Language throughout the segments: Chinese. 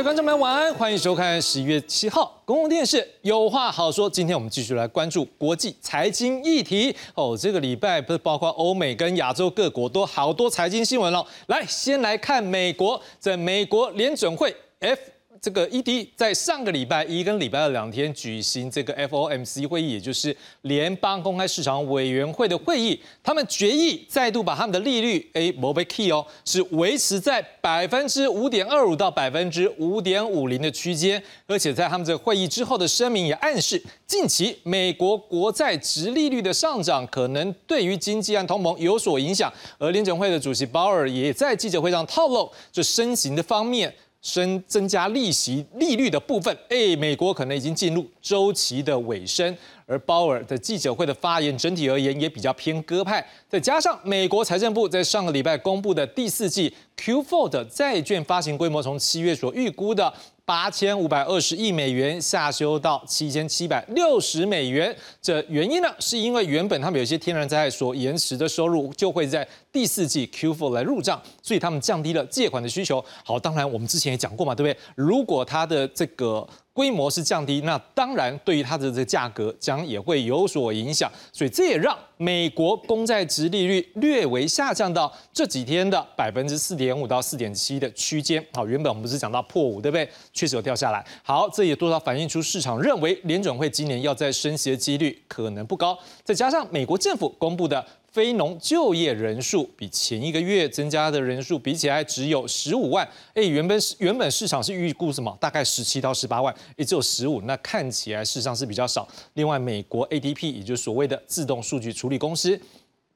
各位观众们，晚安，欢迎收看十一月七号公共电视有话好说。今天我们继续来关注国际财经议题哦。这个礼拜不是包括欧美跟亚洲各国都好多财经新闻了。来，先来看美国，在美国联准会 F。这个 ED 在上个礼拜一跟礼拜二两天举行这个 FOMC 会议，也就是联邦公开市场委员会的会议，他们决议再度把他们的利率 A 不被 key 哦，是维持在百分之五点二五到百分之五点五零的区间，而且在他们这个会议之后的声明也暗示，近期美国国债值利率的上涨可能对于经济和通膨有所影响，而联准会的主席鲍尔也在记者会上透露，这升息的方面。升增加利息利率的部分，哎，美国可能已经进入周期的尾声。而鲍尔的记者会的发言，整体而言也比较偏鸽派。再加上美国财政部在上个礼拜公布的第四季 Q4 的债券发行规模，从七月所预估的。八千五百二十亿美元下修到七千七百六十美元，这原因呢，是因为原本他们有些天然灾害所延迟的收入就会在第四季 Q4 来入账，所以他们降低了借款的需求。好，当然我们之前也讲过嘛，对不对？如果他的这个规模是降低，那当然对于它的这个价格将也会有所影响，所以这也让美国公债值利率略微下降到这几天的百分之四点五到四点七的区间。好，原本我们不是讲到破五，对不对？确实有掉下来。好，这也多少反映出市场认为联准会今年要在升息的几率可能不高，再加上美国政府公布的。非农就业人数比前一个月增加的人数比起来只有十五万，哎，原本是原本市场是预估什么？大概十七到十八万，也只有十五，那看起来事实上是比较少。另外，美国 ADP 也就是所谓的自动数据处理公司，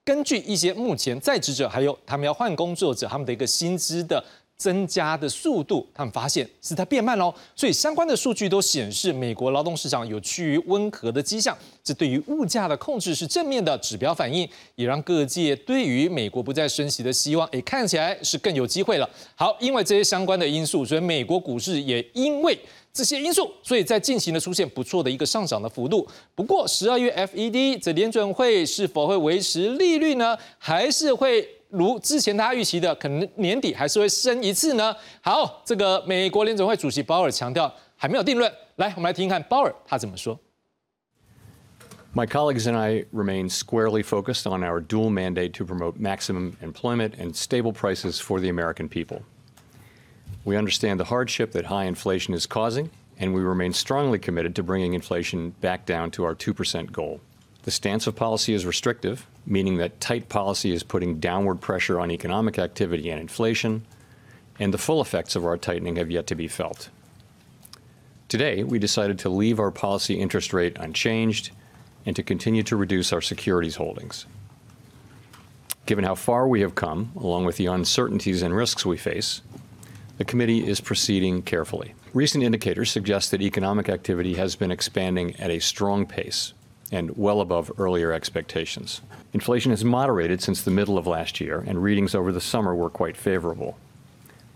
根据一些目前在职者还有他们要换工作者他们的一个薪资的。增加的速度，他们发现是在变慢喽，所以相关的数据都显示美国劳动市场有趋于温和的迹象，这对于物价的控制是正面的指标反应，也让各界对于美国不再升息的希望，也看起来是更有机会了。好，因为这些相关的因素，所以美国股市也因为这些因素，所以在进行的出现不错的一个上涨的幅度。不过十二月 FED 这联准会是否会维持利率呢？还是会？如之前大家预期的，可能年底还是会升一次呢。好，这个美国联总会主席鲍尔强调还没有定论。来，我们来听听看鲍尔他怎么说。My colleagues and I remain squarely focused on our dual mandate to promote maximum employment and stable prices for the American people. We understand the hardship that high inflation is causing, and we remain strongly committed to bringing inflation back down to our 2% goal. The stance of policy is restrictive, meaning that tight policy is putting downward pressure on economic activity and inflation, and the full effects of our tightening have yet to be felt. Today, we decided to leave our policy interest rate unchanged and to continue to reduce our securities holdings. Given how far we have come, along with the uncertainties and risks we face, the committee is proceeding carefully. Recent indicators suggest that economic activity has been expanding at a strong pace, and well above earlier expectations. Inflation has moderated since the middle of last year, and readings over the summer were quite favorable.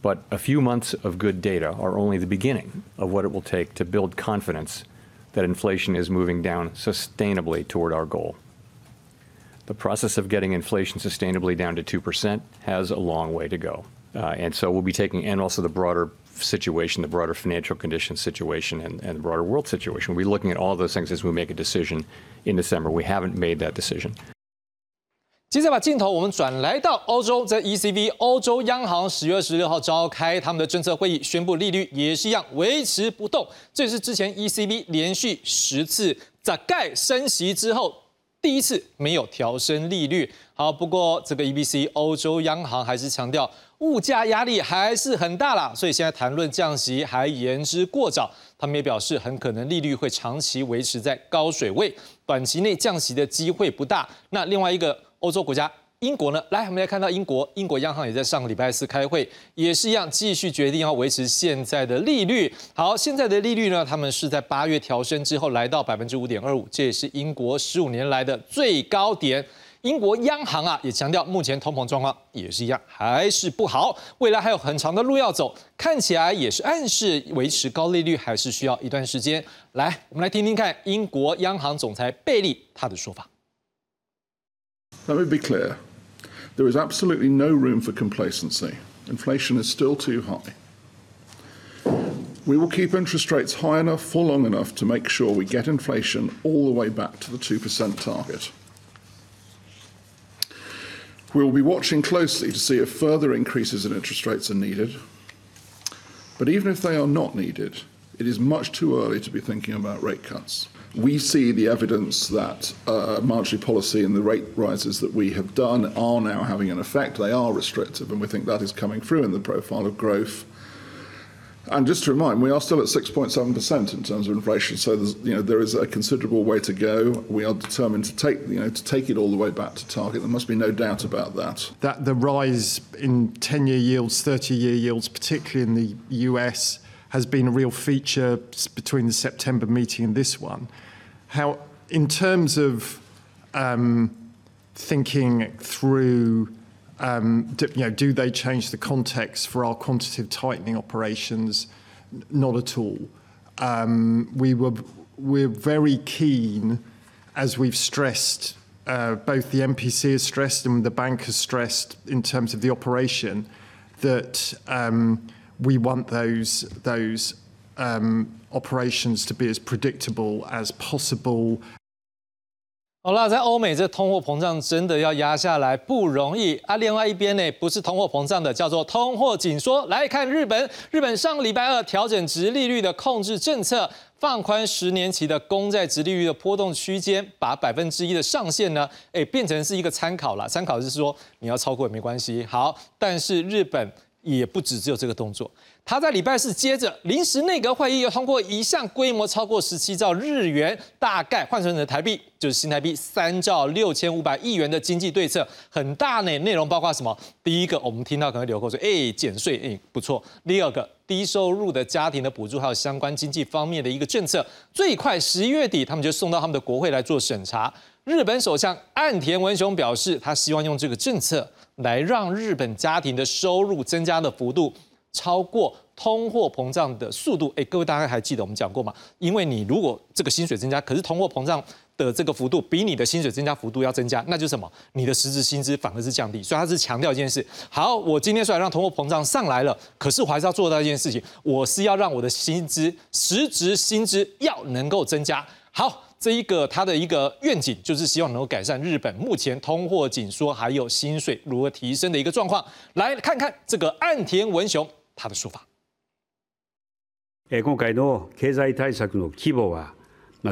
But a few months of good data are only the beginning of what it will take to build confidence that inflation is moving down sustainably toward our goal. The process of getting inflation sustainably down to 2% has a long way to go. Uh, and so we'll be taking, and also the broader situation, the broader financial condition situation and, and the broader world situation. we're looking at all those things as we make a decision in December. We haven't made that decision. 接着把镜头我们转来到欧洲，在 ECB 欧洲央行十月二十六号召开他们的政策会议，宣布利率也是一样维持不动。这是之前 ECB 连续十次在盖升息之后第一次没有调升利率。好，不过这个 EBC 欧洲央行还是强调。物价压力还是很大啦，所以现在谈论降息还言之过早。他们也表示，很可能利率会长期维持在高水位，短期内降息的机会不大。那另外一个欧洲国家英国呢？来，我们来看到英国，英国央行也在上个礼拜四开会，也是一样继续决定要维持现在的利率。好，现在的利率呢，他们是在八月调升之后来到百分之五点二五，这也是英国十五年来的最高点。英国央行啊也强调，目前通膨状况也是一样，还是不好，未来还有很长的路要走，看起来也是暗示维持高利率还是需要一段时间。来，我们来听听看英国央行总裁贝利他的说法。Let me be clear. There is absolutely no room for complacency. Inflation is still too high. We will keep interest rates high enough for long enough to make sure we get inflation all the way back to the 2% target. We will be watching closely to see if further increases in interest rates are needed. But even if they are not needed, it is much too early to be thinking about rate cuts. We see the evidence that uh, monetary policy and the rate rises that we have done are now having an effect. They are restrictive, and we think that is coming through in the profile of growth. And just to remind, we are still at 6.7% in terms of inflation, so you know, there is a considerable way to go. We are determined to take, you know, to take it all the way back to target. There must be no doubt about that. That the rise in 10-year yields, 30-year yields, particularly in the US, has been a real feature between the September meeting and this one. How, in terms of um, thinking through do, you know, do they change the context for our quantitative tightening operations? Not at all. Um, we were we're very keen, as we've stressed, uh, both the MPC has stressed and the bank has stressed in terms of the operation, that um, we want those those um, operations to be as predictable as possible 好了，在欧美，这通货膨胀真的要压下来不容易啊。另外一边呢，不是通货膨胀的，叫做通货紧缩。来看日本，日本上个礼拜二调整直利率的控制政策，放宽十年期的公债直利率的波动区间，把百分之一的上限呢，哎，变成是一个参考了。参考是说你要超过也没关系。好，但是日本也不止只有这个动作。他在礼拜四接着临时内阁会议又通过一项规模超过十七兆日元，大概换成的台币就是新台币三兆六千五百亿元的经济对策，很大呢。内容包括什么？第一个，我们听到可能流口水，哎，减税，哎，不错。第二个，低收入的家庭的补助，还有相关经济方面的一个政策，最快十一月底他们就送到他们的国会来做审查。日本首相岸田文雄表示，他希望用这个政策来让日本家庭的收入增加的幅度。超过通货膨胀的速度，哎，各位大家还记得我们讲过吗？因为你如果这个薪水增加，可是通货膨胀的这个幅度比你的薪水增加幅度要增加，那就是什么？你的实质薪资反而是降低。所以他是强调一件事：好，我今天虽然让通货膨胀上来了，可是我还是要做到一件事情，我是要让我的薪资实质薪资要能够增加。好，这一个他的一个愿景就是希望能够改善日本目前通货紧缩还有薪水如何提升的一个状况。来看看这个岸田文雄。他的说法。今回の経済対策の規模は、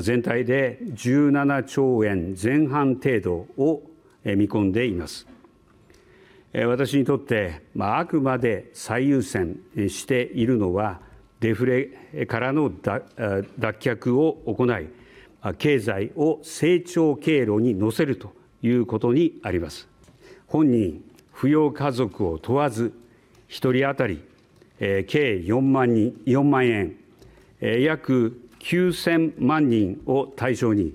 全体で17兆円前半程度を見込んでいます。私にとって、あくまで最優先しているのは、デフレからの脱却を行い、 経済を成長経路に乗せるということにあります。本人、扶養家族を問わず、1人当たり計4万人4万円、約9000万人を対象に、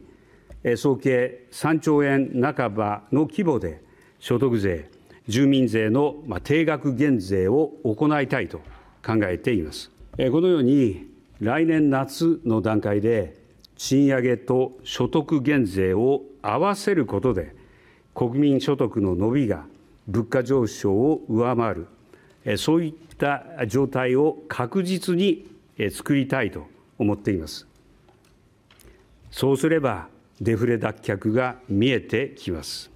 総計3兆円半ばの規模で所得税、住民税の定額減税を行いたいと考えています。このように来年夏の段階で賃上げと所得減税を合わせることで国民所得の伸びが物価上昇を上回るそういった状態を確実に作りたいと思っています。そうすればデフレ脱却が見えてきます。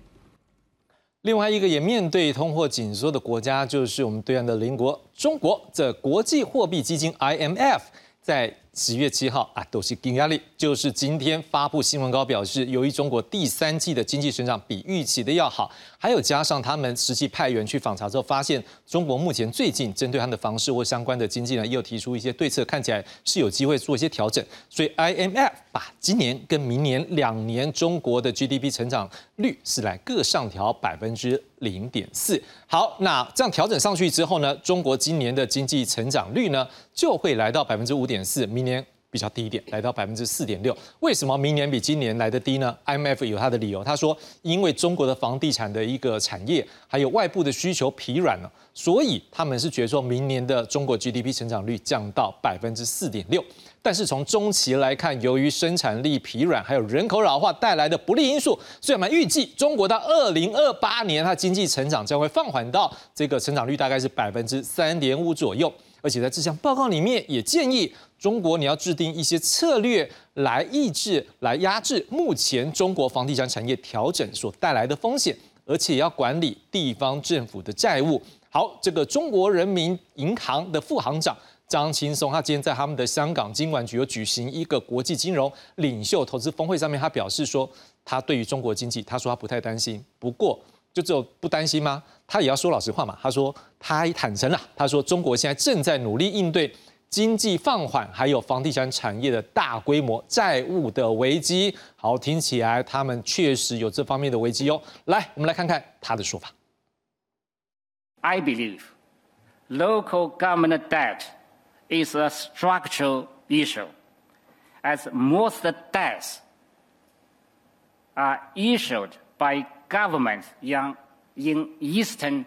另外一个也面对通货紧缩的国家，就是我们对岸的邻国中国。这国际货币基金 IMF 在十月七号啊，都是金压力，就是今天发布新闻稿表示，由于中国第三季的经济成长比预期的要好，还有加上他们实际派员去访查之后，发现中国目前最近针对他们的房市或相关的经济呢，又提出一些对策，看起来是有机会做一些调整。所以 IMF 把今年跟明年两年中国的 GDP 成长率是来各上调百分之零点四。好，那这样调整上去之后呢，中国今年的经济成长率呢，就会来到百分之五点四。明年比较低一点，来到百分之四点六。为什么明年比今年来的低呢？IMF 有它的理由，他说，因为中国的房地产的一个产业，还有外部的需求疲软了，所以他们是觉得说明年的中国 GDP 成长率降到百分之四点六。但是从中期来看，由于生产力疲软，还有人口老化带来的不利因素，所以我们预计中国到二零二八年，它经济成长将会放缓到这个成长率大概是百分之三点五左右。而且在这项报告里面也建议中国你要制定一些策略来抑制、来压制目前中国房地产产业调整所带来的风险，而且要管理地方政府的债务。好，这个中国人民银行的副行长张青松，他今天在他们的香港金管局有举行一个国际金融领袖投资峰会上面，他表示说，他对于中国经济，他说他不太担心，不过。就只有不担心吗？他也要说老实话嘛。他说他坦诚了，他说中国现在正在努力应对经济放缓，还有房地产产业的大规模债务的危机。好，听起来他们确实有这方面的危机哦。来，我们来看看他的说法。I believe local government debt is a structural issue, as most debts are issued by governments in, in eastern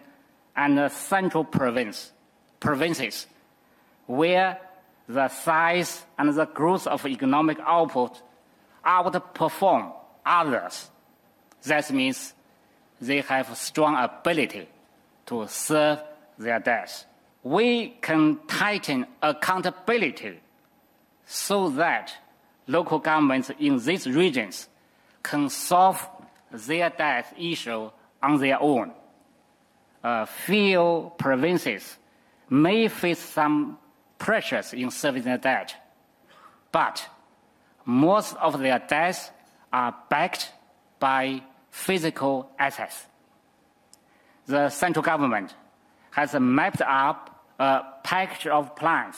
and central province, provinces, where the size and the growth of economic output outperform others. That means they have strong ability to serve their debts. We can tighten accountability so that local governments in these regions can solve their debt issue on their own. A few provinces may face some pressures in servicing their debt, but most of their debts are backed by physical assets. The central government has mapped up a package of plans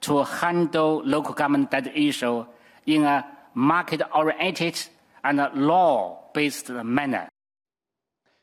to handle local government debt issue in a market-oriented and law-based manner.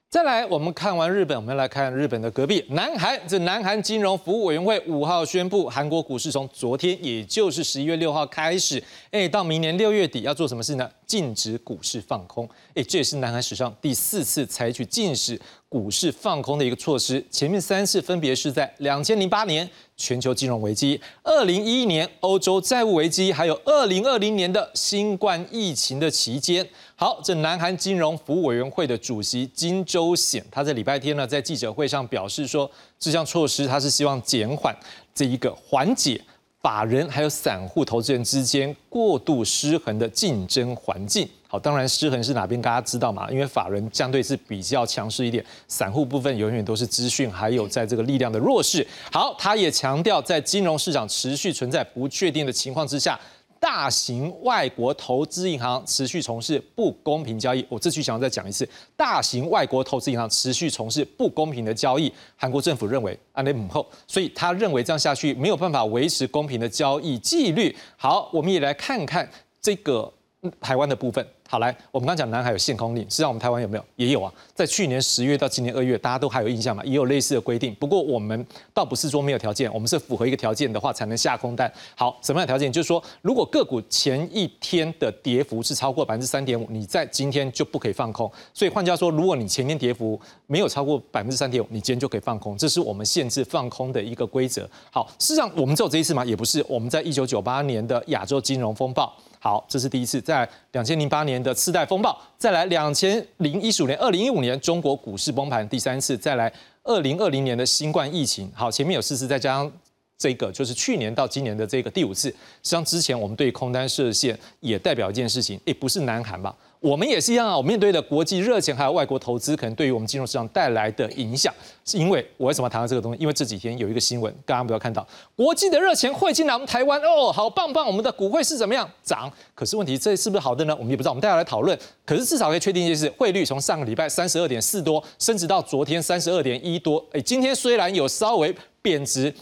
再来，我们看完日本，我们来看日本的隔壁南韩。这南韩金融服务委员会五号宣布，韩国股市从昨天，也就是十一月六号开始，哎，到明年六月底要做什么事呢？禁止股市放空。哎，这也是南韩史上第四次采取禁止股市放空的一个措施。前面三次分别是在两千零八年全球金融危机、二零一一年欧洲债务危机，还有二零二零年的新冠疫情的期间。好，这南韩金融服务委员会的主席金周显，他在礼拜天呢，在记者会上表示说，这项措施他是希望减缓这一个缓解法人还有散户投资人之间过度失衡的竞争环境。当然失衡是哪边，大家知道嘛？因为法人相对是比较强势一点，散户部分永远都是资讯还有在这个力量的弱势。好，他也强调，在金融市场持续存在不确定的情况之下。大型外国投资银行持续从事不公平交易，我这句想要再讲一次：大型外国投资银行持续从事不公平的交易。韩国政府认为安内姆后，所以他认为这样下去没有办法维持公平的交易纪律。好，我们也来看看这个台湾的部分。好，来，我们刚讲南海有限空令，实际上我们台湾有没有？也有啊，在去年十月到今年二月，大家都还有印象嘛？也有类似的规定。不过我们倒不是说没有条件，我们是符合一个条件的话才能下空单。好，什么样的条件？就是说，如果个股前一天的跌幅是超过百分之三点五，你在今天就不可以放空。所以换句话说，如果你前天跌幅没有超过百分之三点五，你今天就可以放空。这是我们限制放空的一个规则。好，事实上我们只有这一次吗？也不是，我们在一九九八年的亚洲金融风暴。好，这是第一次，在两千零八年的次贷风暴，再来两千零一十五年、二零一五年中国股市崩盘，第三次，再来二零二零年的新冠疫情。好，前面有四次，再加上这个，就是去年到今年的这个第五次。实际上之前我们对空单设限，也代表一件事情，诶，不是南韩吧？我们也是一样啊，我面对的国际热钱还有外国投资，可能对于我们金融市场带来的影响，是因为我为什么谈到这个东西？因为这几天有一个新闻，刚刚不要看到，国际的热钱汇进来我们台湾，哦，好棒棒，我们的股汇是怎么样涨？可是问题这是不是好的呢？我们也不知道，我们大家来讨论。可是至少可以确定一件事，汇率从上个礼拜三十二点四多升值到昨天三十二点一多，哎，今天虽然有稍微贬值。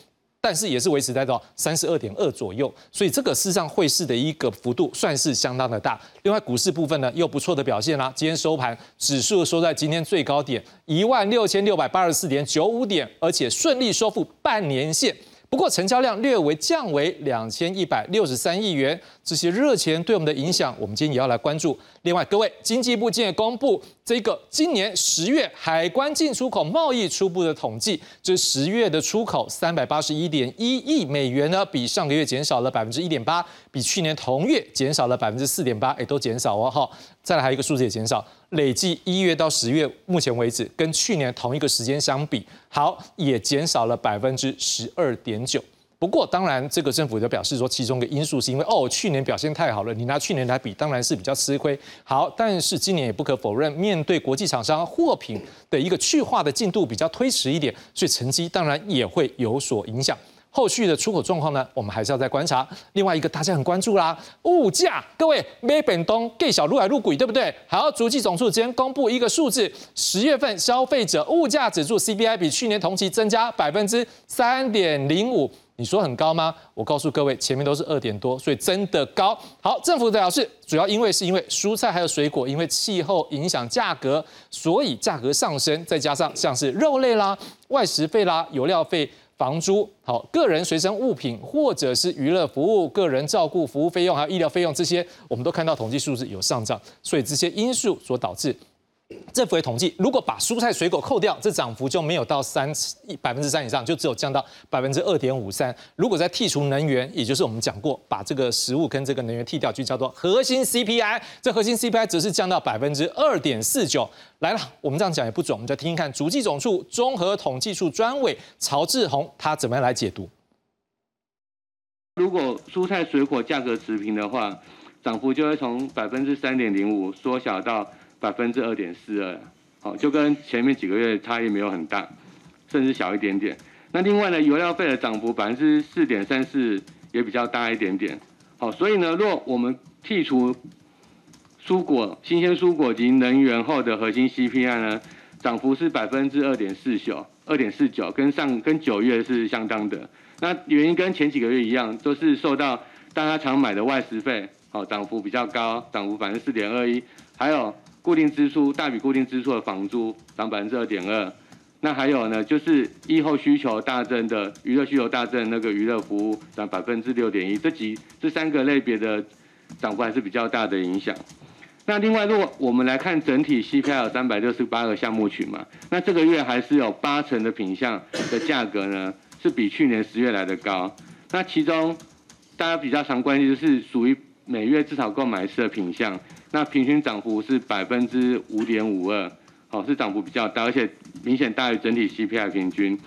但是也是维持在到三十二点二左右，所以这个事实上汇市的一个幅度算是相当的大。另外股市部分呢，又不错的表现啦。今天收盘指数收在今天最高点一万六千六百八十四点九五点，而且顺利收复半年线。不过成交量略微降为两千一百六十三亿元，这些热钱对我们的影响，我们今天也要来关注。另外，各位，经济部今天公布这个今年十月海关进出口贸易初步的统计，这十月的出口三百八十一点一亿美元呢，比上个月减少了百分之一点八，比去年同月减少了百分之四点八，哎，都减少哦，哈。再来还有一个数字也减少，累计一月到十月，目前为止跟去年同一个时间相比，好也减少了百分之十二点九。不过，当然这个政府就表示说，其中一个因素是因为哦，去年表现太好了，你拿去年来比，当然是比较吃亏。好，但是今年也不可否认，面对国际厂商货品的一个去化的进度比较推迟一点，所以成绩当然也会有所影响。后续的出口状况呢，我们还是要再观察。另外一个大家很关注啦，物价，各位买本东给小路来入轨，对不对？好，足迹总数今天公布一个数字，十月份消费者物价指数 CPI 比去年同期增加百分之三点零五，你说很高吗？我告诉各位，前面都是二点多，所以真的高。好，政府的表示，主要因为是因为蔬菜还有水果，因为气候影响价格，所以价格上升，再加上像是肉类啦、外食费啦、油料费。房租好，个人随身物品或者是娱乐服务、个人照顾服务费用，还有医疗费用这些，我们都看到统计数字有上涨，所以这些因素所导致。政府也统计，如果把蔬菜水果扣掉，这涨幅就没有到三百分之三以上，就只有降到百分之二点五三。如果再剔除能源，也就是我们讲过，把这个食物跟这个能源剔掉，就叫做核心 CPI。这核心 CPI 只是降到百分之二点四九。来了，我们这样讲也不准，我们再听听看，主计总处综合统计处专委曹志宏他怎么样来解读。如果蔬菜水果价格持平的话，涨幅就会从百分之三点零五缩小到。百分之二点四二，好，就跟前面几个月差异没有很大，甚至小一点点。那另外呢，油料费的涨幅百分之四点三四也比较大一点点，好，所以呢，若我们剔除蔬果、新鲜蔬果及能源后的核心 CPI 呢，涨幅是百分之二点四九，二点四九，跟上跟九月是相当的。那原因跟前几个月一样，都是受到大家常买的外食费，好，涨幅比较高，涨幅百分之四点二一，还有。固定支出大笔固定支出的房租涨百分之二点二，那还有呢，就是疫后需求大增的娱乐需求大增，那个娱乐服务涨百分之六点一，这几这三个类别的涨幅还是比较大的影响。那另外，如果我们来看整体 CPI 有三百六十八个项目群嘛，那这个月还是有八成的品项的价格呢是比去年十月来的高。那其中大家比较常关心就是属于每月至少购买一次的品项。那平均涨幅是百分之五点五二，好，是涨幅比较大，而且明显大于整体 CPI 平均。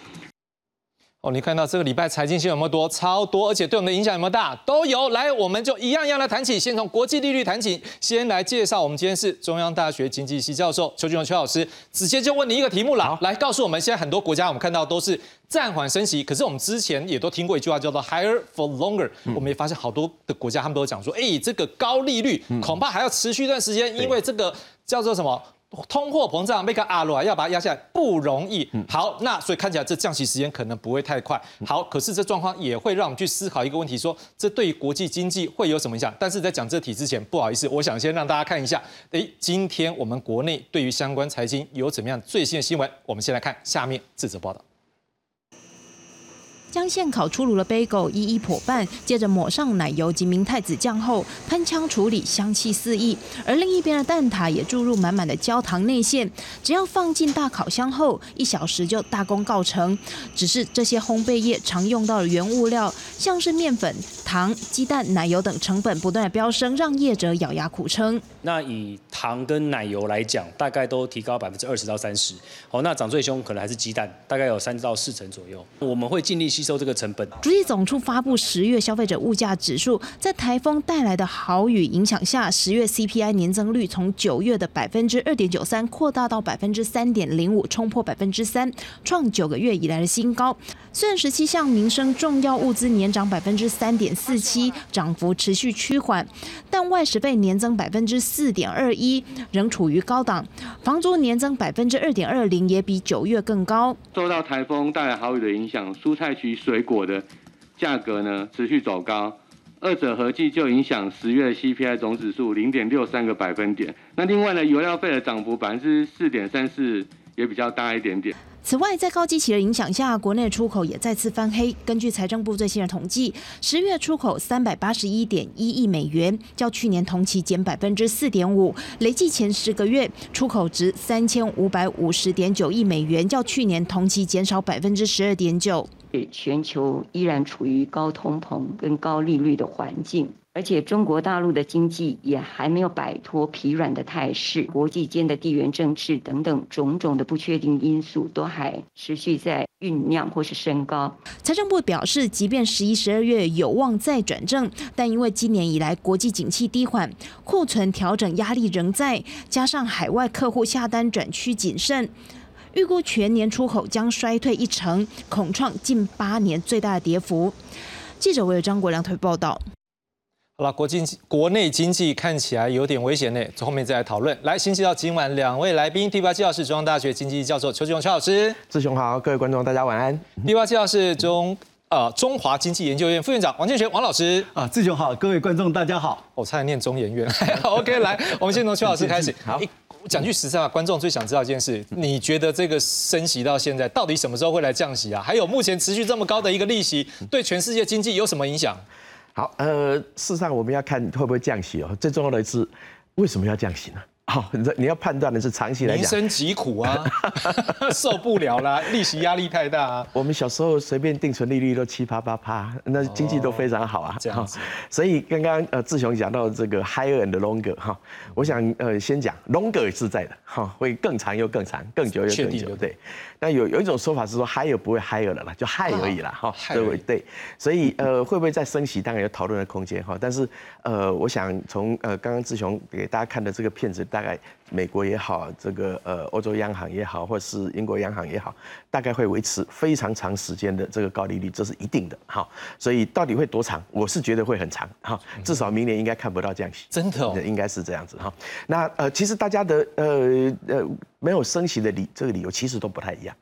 哦，你看到这个礼拜财经新闻有没有多？超多，而且对我们的影响有没有大？都有。来，我们就一样一样来谈起，先从国际利率谈起。先来介绍，我们今天是中央大学经济系教授邱俊荣邱老师，直接就问你一个题目了，来告诉我们，现在很多国家我们看到都是暂缓升息，可是我们之前也都听过一句话叫做 higher for longer，我们也发现好多的国家他们都讲说，哎，这个高利率恐怕还要持续一段时间，因为这个叫做什么？通货膨胀，被个阿罗要把它压下来不容易。好，那所以看起来这降息时间可能不会太快。好，可是这状况也会让我们去思考一个问题：说这对于国际经济会有什么影响？但是在讲这题之前，不好意思，我想先让大家看一下，诶，今天我们国内对于相关财经有怎么样最新的新闻？我们先来看下面这则报道。将现烤出炉的贝狗一一破半，接着抹上奶油及明太子酱后喷枪处理，香气四溢。而另一边的蛋挞也注入满满的焦糖内馅，只要放进大烤箱后，一小时就大功告成。只是这些烘焙业常用到的原物料，像是面粉、糖、鸡蛋、奶油等成本不断的飙升，让业者咬牙苦撑。那以糖跟奶油来讲，大概都提高百分之二十到三十。哦，那涨最凶可能还是鸡蛋，大概有三到四成左右。我们会尽力。吸收这个成本。主计总处发布十月消费者物价指数，在台风带来的豪雨影响下，十月 CPI 年增率从九月的百分之二点九三扩大到百分之三点零五，冲破百分之三，创九个月以来的新高。虽然十七项民生重要物资年涨百分之三点四七，涨幅持续趋缓，但外食费年增百分之四点二一，仍处于高档。房租年增百分之二点二零，也比九月更高。受到台风带来豪雨的影响，蔬菜区。水果的价格呢持续走高，二者合计就影响十月 CPI 总指数零点六三个百分点。那另外呢，油料费的涨幅百分之四点三四也比较大一点点。此外，在高基期的影响下，国内出口也再次翻黑。根据财政部最新的统计，十月出口三百八十一点一亿美元，较去年同期减百分之四点五。累计前十个月出口值三千五百五十点九亿美元，较去年同期减少百分之十二点九。全球依然处于高通膨跟高利率的环境。而且中国大陆的经济也还没有摆脱疲软的态势，国际间的地缘政治等等种种的不确定因素都还持续在酝酿或是升高。财政部表示，即便十一、十二月有望再转正，但因为今年以来国际景气低缓，库存调整压力仍在，加上海外客户下单转趋谨慎，预估全年出口将衰退一成，恐创近八年最大的跌幅。记者为张国良推报道。好了，国经国内经济看起来有点危险呢，后面再来讨论。来，先介绍今晚两位来宾，第八教是中央大学经济教授邱志雄邱老师，志雄好，各位观众大家晚安。第八教是中呃中华经济研究院副院长王建学王老师啊，志雄好，各位观众大家好。我差点念中研院，OK，来，我们先从邱老师开始。好，讲句实在话，观众最想知道一件事，你觉得这个升息到现在，到底什么时候会来降息啊？还有目前持续这么高的一个利息，对全世界经济有什么影响？好，呃，事实上我们要看会不会降息哦。最重要的是，为什么要降息呢？好，你你要判断的是长期来讲，民生疾苦啊，受不了啦，利息压力太大啊。我们小时候随便定存利率都七八八趴，那经济都非常好啊。这样子，所以刚刚呃志雄讲到这个 higher and longer 哈，我想呃先讲 longer 是在的哈，会更长又更长，更久又更久。对，那有有一种说法是说 higher 不会 higher 了啦，就 high 而已啦哈。对对，所以呃会不会再升息，当然有讨论的空间哈。但是呃我想从呃刚刚志雄给大家看的这个片子。大概美国也好，这个呃欧洲央行也好，或是英国央行也好，大概会维持非常长时间的这个高利率，这是一定的哈。所以到底会多长，我是觉得会很长哈，至少明年应该看不到降息。真的哦，应该是这样子哈。那呃，其实大家的呃呃没有升息的理这个理由其实都不太一样。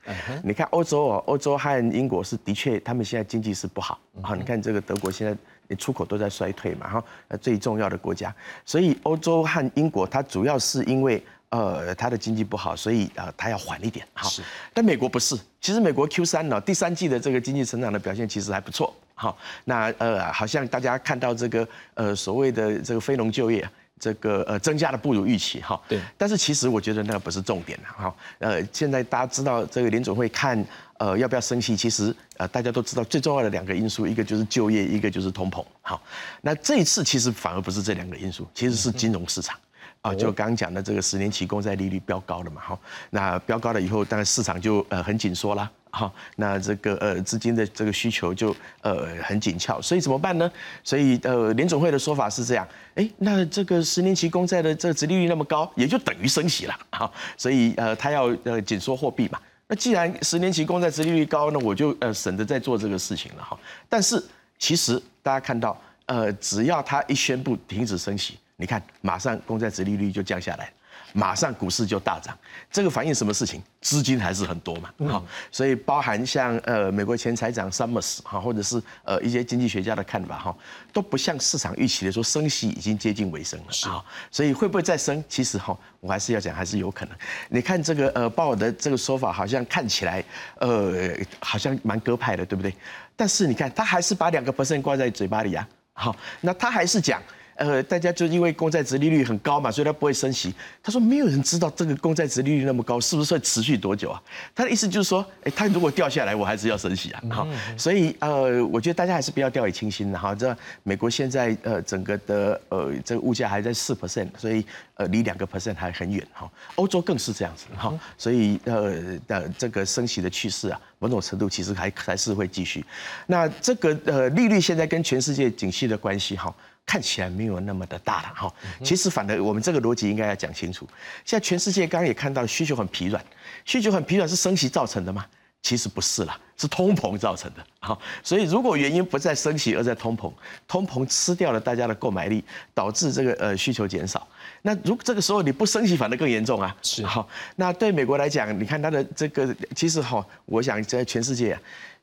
你看欧洲哦，欧洲和英国是的确他们现在经济是不好好，你看这个德国现在。你出口都在衰退嘛，哈，呃，最重要的国家，所以欧洲和英国它主要是因为呃它的经济不好，所以呃它要缓一点，哈。但美国不是，其实美国 Q 三呢，第三季的这个经济成长的表现其实还不错，好，那呃好像大家看到这个呃所谓的这个非农就业。这个呃增加的不如预期哈，对，但是其实我觉得那个不是重点哈，呃，现在大家知道这个联总会看呃要不要升息，其实呃大家都知道最重要的两个因素，一个就是就业，一个就是通膨，好，那这一次其实反而不是这两个因素，其实是金融市场。啊，就刚刚讲的这个十年期公债利率飙高了嘛，哈，那飙高了以后，当然市场就呃很紧缩啦，哈，那这个呃资金的这个需求就呃很紧俏，所以怎么办呢？所以呃联总会的说法是这样，哎，那这个十年期公债的这个殖利率那么高，也就等于升息了，哈，所以呃他要呃紧缩货币嘛，那既然十年期公债殖利率高，那我就呃省得再做这个事情了，哈，但是其实大家看到，呃只要他一宣布停止升息。你看，马上公债殖利率就降下来，马上股市就大涨，这个反映什么事情？资金还是很多嘛，好，所以包含像呃美国前财长 Summers 哈，或者是呃一些经济学家的看法哈，都不像市场预期的说升息已经接近尾声了啊，所以会不会再升？其实哈，我还是要讲还是有可能。你看这个呃鲍尔的这个说法，好像看起来呃好像蛮鸽派的，对不对？但是你看他还是把两个 percent 挂在嘴巴里啊，好，那他还是讲。呃，大家就因为公债值利率很高嘛，所以它不会升息。他说没有人知道这个公债值利率那么高是不是会持续多久啊？他的意思就是说，哎，它如果掉下来，我还是要升息啊。好，所以呃，我觉得大家还是不要掉以轻心的哈。这美国现在呃整个的呃这个物价还在四 percent，所以呃离两个 percent 还很远哈。欧洲更是这样子哈，所以呃的这个升息的趋势啊，某种程度其实还还是会继续。那这个呃利率现在跟全世界景气的关系哈。看起来没有那么的大了哈，其实反而我们这个逻辑应该要讲清楚。现在全世界刚刚也看到需求很疲软，需求很疲软是升息造成的吗？其实不是啦，是通膨造成的。好，所以如果原因不在升息而在通膨，通膨吃掉了大家的购买力，导致这个呃需求减少。那如果这个时候你不升息，反而更严重啊。是好，那对美国来讲，你看它的这个其实哈，我想在全世界。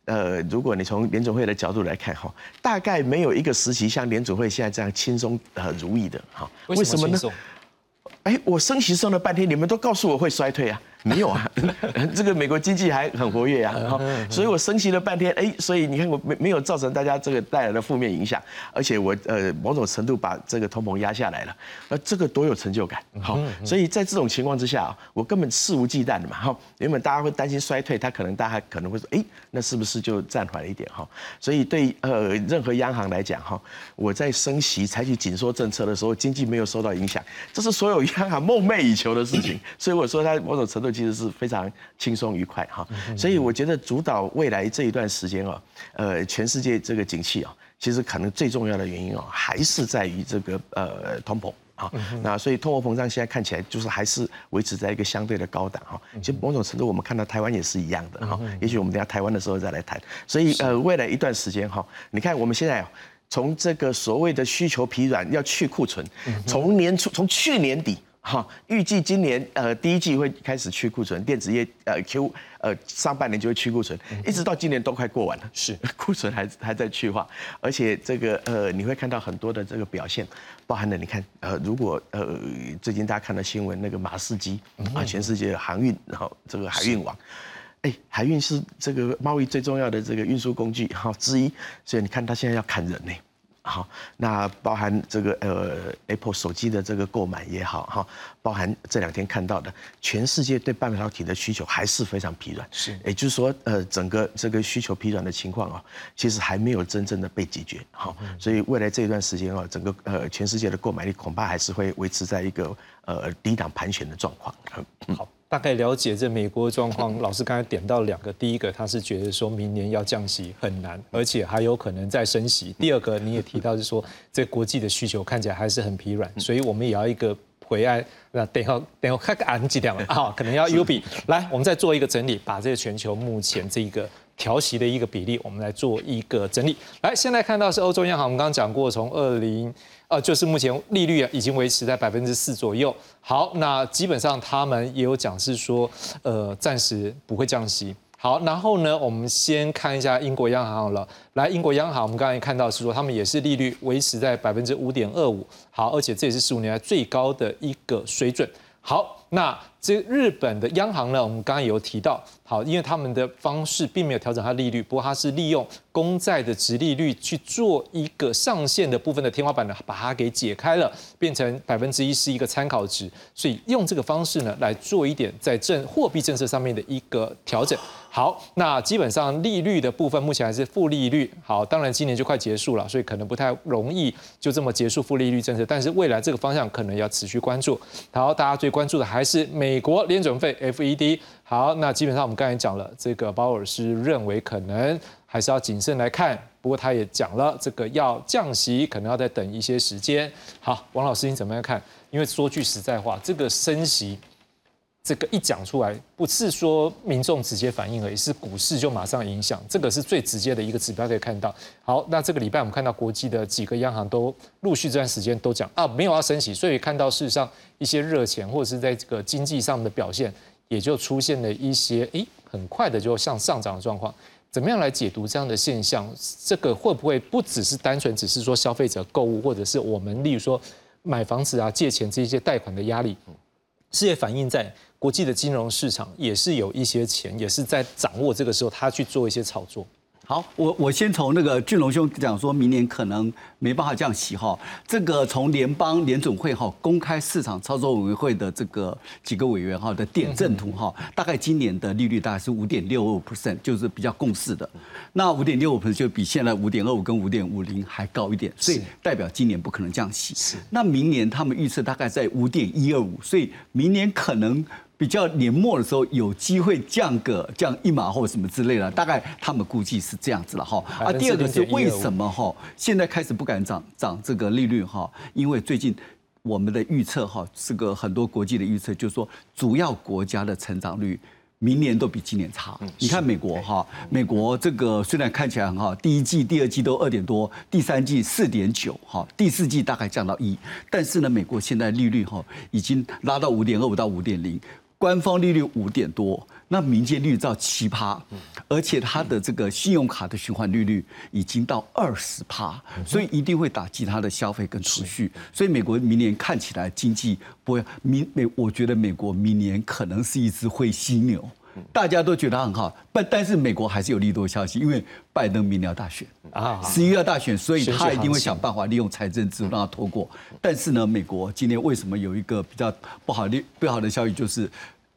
呃，如果你从联总会的角度来看哈，大概没有一个时期像联总会现在这样轻松呃如意的哈。为什么呢？哎，我升息升了半天，你们都告诉我会衰退啊，没有啊，这个美国经济还很活跃啊，哈，所以我升息了半天，哎，所以你看我没没有造成大家这个带来的负面影响，而且我呃某种程度把这个通膨压下来了，那这个多有成就感，好，所以在这种情况之下，我根本肆无忌惮的嘛，哈，原本大家会担心衰退，他可能大家可能会说，哎，那是不是就暂缓了一点哈？所以对呃任何央行来讲哈，我在升息采取紧缩政策的时候，经济没有受到影响，这是所有央行梦寐以求的事情，所以我说他某种程度。其实是非常轻松愉快哈，所以我觉得主导未来这一段时间啊，呃，全世界这个景气啊，其实可能最重要的原因哦，还是在于这个呃通膨啊。那所以通货膨胀现在看起来就是还是维持在一个相对的高档哈。其实某种程度我们看到台湾也是一样的哈。也许我们等下台湾的时候再来谈。所以呃，未来一段时间哈，你看我们现在从这个所谓的需求疲软要去库存，从年初从去年底。哈，预计今年呃第一季会开始去库存，电子业呃 Q 呃上半年就会去库存，一直到今年都快过完了，是库存还还在去化，而且这个呃你会看到很多的这个表现，包含了你看呃如果呃最近大家看到新闻那个马士基啊，全世界航运然后这个海运网，哎海运是这个贸易最重要的这个运输工具哈之一，所以你看他现在要砍人呢。好，那包含这个呃，Apple 手机的这个购买也好哈，包含这两天看到的，全世界对半导体的需求还是非常疲软，是，也就是说，呃，整个这个需求疲软的情况啊，其实还没有真正的被解决，好，所以未来这一段时间啊，整个呃全世界的购买力恐怕还是会维持在一个呃低档盘旋的状况，好。大概了解这美国状况，老师刚才点到两个，第一个他是觉得说明年要降息很难，而且还有可能再升息。第二个你也提到是说，这国际的需求看起来还是很疲软，所以我们也要一个回安。那等下等下看个安几点了啊？可能要 U 比来，我们再做一个整理，把这个全球目前这个调息的一个比例，我们来做一个整理。来，现在看到是欧洲央行，我们刚刚讲过，从二零。呃，就是目前利率啊，已经维持在百分之四左右。好，那基本上他们也有讲是说，呃，暂时不会降息。好，然后呢，我们先看一下英国央行好了。来，英国央行，我们刚才看到是说，他们也是利率维持在百分之五点二五。好，而且这也是十五年来最高的一个水准。好，那这日本的央行呢，我们刚刚有提到。好，因为他们的方式并没有调整它利率，不过它是利用公债的值利率去做一个上限的部分的天花板呢，把它给解开了，变成百分之一是一个参考值，所以用这个方式呢来做一点在政货币政策上面的一个调整。好，那基本上利率的部分目前还是负利率。好，当然今年就快结束了，所以可能不太容易就这么结束负利率政策，但是未来这个方向可能要持续关注。好，大家最关注的还是美美国联准会 FED。好，那基本上我们刚才讲了，这个鲍尔斯认为可能还是要谨慎来看，不过他也讲了，这个要降息可能要再等一些时间。好，王老师你怎么样看？因为说句实在话，这个升息。这个一讲出来，不是说民众直接反应而已，是股市就马上影响，这个是最直接的一个指标可以看到。好，那这个礼拜我们看到国际的几个央行都陆续这段时间都讲啊，没有要升息，所以看到事实上一些热钱或者是在这个经济上的表现，也就出现了一些诶很快的就向上涨的状况。怎么样来解读这样的现象？这个会不会不只是单纯只是说消费者购物，或者是我们例如说买房子啊、借钱这些贷款的压力，是也反映在？国际的金融市场也是有一些钱，也是在掌握这个时候，他去做一些炒作。好，我我先从那个俊龙兄讲，说明年可能没办法降息哈。这个从联邦联准会哈公开市场操作委员会的这个几个委员哈的点阵图哈，大概今年的利率大概是五点六五 percent，就是比较共识的。那五点六五 percent 就比现在五点二五跟五点五零还高一点，所以代表今年不可能降息。是。那明年他们预测大概在五点一二五，所以明年可能。比较年末的时候有机会降个降一码或什么之类的，大概他们估计是这样子了哈。啊，第二个是为什么哈现在开始不敢涨涨这个利率哈？因为最近我们的预测哈是个很多国际的预测，就是说主要国家的成长率明年都比今年差。你看美国哈，美国这个虽然看起来很好，第一季、第二季都二点多，第三季四点九哈，第四季大概降到一，但是呢，美国现在利率哈已经拉到五点二五到五点零。官方利率五点多，那民间利率到七趴，而且它的这个信用卡的循环利率已经到二十趴，所以一定会打击它的消费跟储蓄。所以美国明年看起来经济不会明美，我觉得美国明年可能是一只灰犀牛。大家都觉得很好，但但是美国还是有利多消息，因为拜登明年要大选啊，十一月要大选，所以他一定会想办法利用财政制度让他通过。但是呢，美国今年为什么有一个比较不好的不好的消息，就是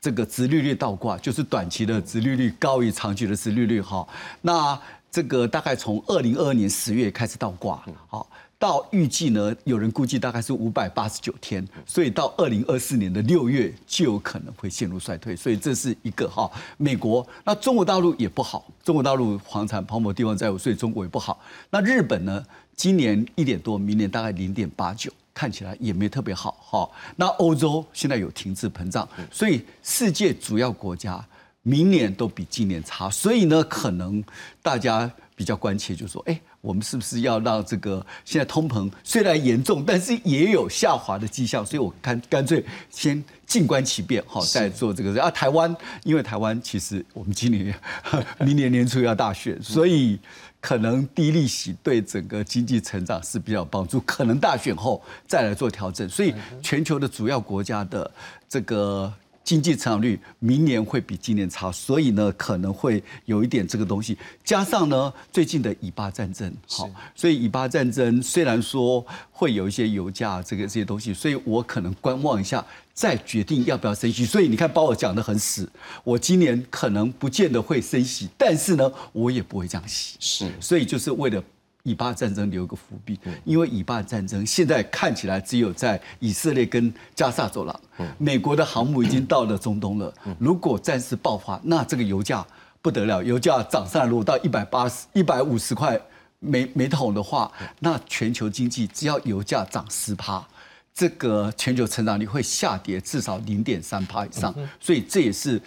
这个殖利率倒挂，就是短期的殖利率高于长期的殖利率哈。那这个大概从二零二二年十月开始倒挂，好。到预计呢，有人估计大概是五百八十九天，所以到二零二四年的六月就有可能会陷入衰退，所以这是一个哈。美国那中国大陆也不好，中国大陆房产泡沫、地方债务，所以中国也不好。那日本呢，今年一点多，明年大概零点八九，看起来也没特别好哈。那欧洲现在有停滞膨胀，所以世界主要国家明年都比今年差，所以呢，可能大家比较关切，就说哎。我们是不是要让这个现在通膨虽然严重，但是也有下滑的迹象？所以我干干脆先静观其变，好再做这个。啊，台湾因为台湾其实我们今年 明年年初要大选，所以可能低利息对整个经济成长是比较帮助。可能大选后再来做调整，所以全球的主要国家的这个。经济成长率明年会比今年差，所以呢可能会有一点这个东西。加上呢最近的以巴战争，好，所以以巴战争虽然说会有一些油价这个这些东西，所以我可能观望一下，再决定要不要升息。所以你看，把我讲的很死，我今年可能不见得会升息，但是呢我也不会降息。是，所以就是为了。以巴战争留一个伏笔，因为以巴战争现在看起来只有在以色列跟加沙走廊，美国的航母已经到了中东了。如果战事爆发，那这个油价不得了，油价涨上来，如果到一百八十一百五十块每每桶的话，那全球经济只要油价涨十趴，这个全球成长率会下跌至少零点三趴以上，所以这也是。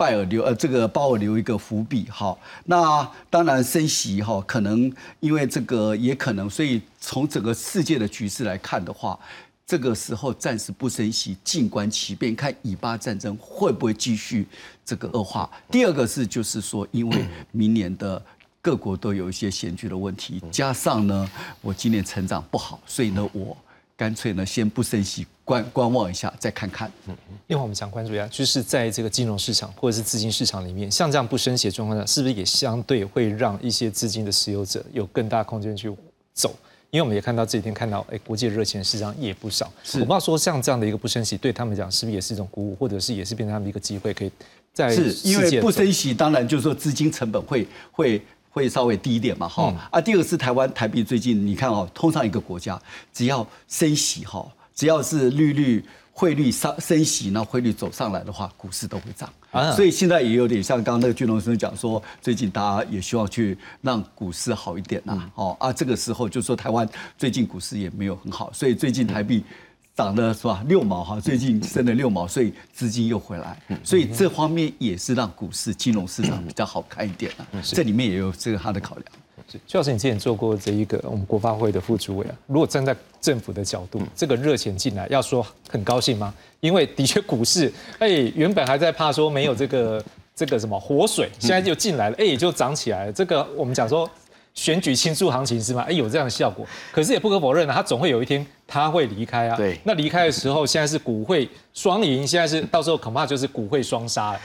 拜尔留呃，这个鲍尔留一个伏笔哈。那当然升息哈，可能因为这个也可能，所以从整个世界的局势来看的话，这个时候暂时不升息，静观其变，看以巴战争会不会继续这个恶化。第二个是就是说，因为明年的各国都有一些险峻的问题，加上呢，我今年成长不好，所以呢我。干脆呢，先不升息，观观望一下，再看看。嗯，另外我们想关注一下，就是在这个金融市场或者是资金市场里面，像这样不升息的状况下，是不是也相对会让一些资金的持有者有更大空间去走？因为我们也看到这几天看到，哎，国际热钱市场也不少。是，我不知道说像这样的一个不升息，对他们讲是不是也是一种鼓舞，或者是也是变成他们一个机会，可以在是因为不升息，当然就是说资金成本会会。会稍微低一点嘛，哈。啊，第二个是台湾台币最近你看哦，通常一个国家只要升息哈，只要是利率汇率上升息，那汇率走上来的话，股市都会涨。啊。所以现在也有点像刚刚那个俊龙先生讲说，最近大家也希望去让股市好一点呐，哦啊，这个时候就说台湾最近股市也没有很好，所以最近台币。涨了是吧？六毛哈，最近升了六毛，所以资金又回来，所以这方面也是让股市、金融市场比较好看一点啊。这里面也有这个他的考量。邱老师，你之前做过这一个我们国发会的副主委啊，如果站在政府的角度，这个热钱进来，要说很高兴吗？因为的确股市，哎，原本还在怕说没有这个这个什么活水，现在就进来了，哎，就涨起来了。这个我们讲说。选举庆祝行情是吗？哎，有这样的效果，可是也不可否认啊，他总会有一天他会离开啊。对，那离开的时候，现在是股会双赢，现在是到时候恐怕就是股会双杀了。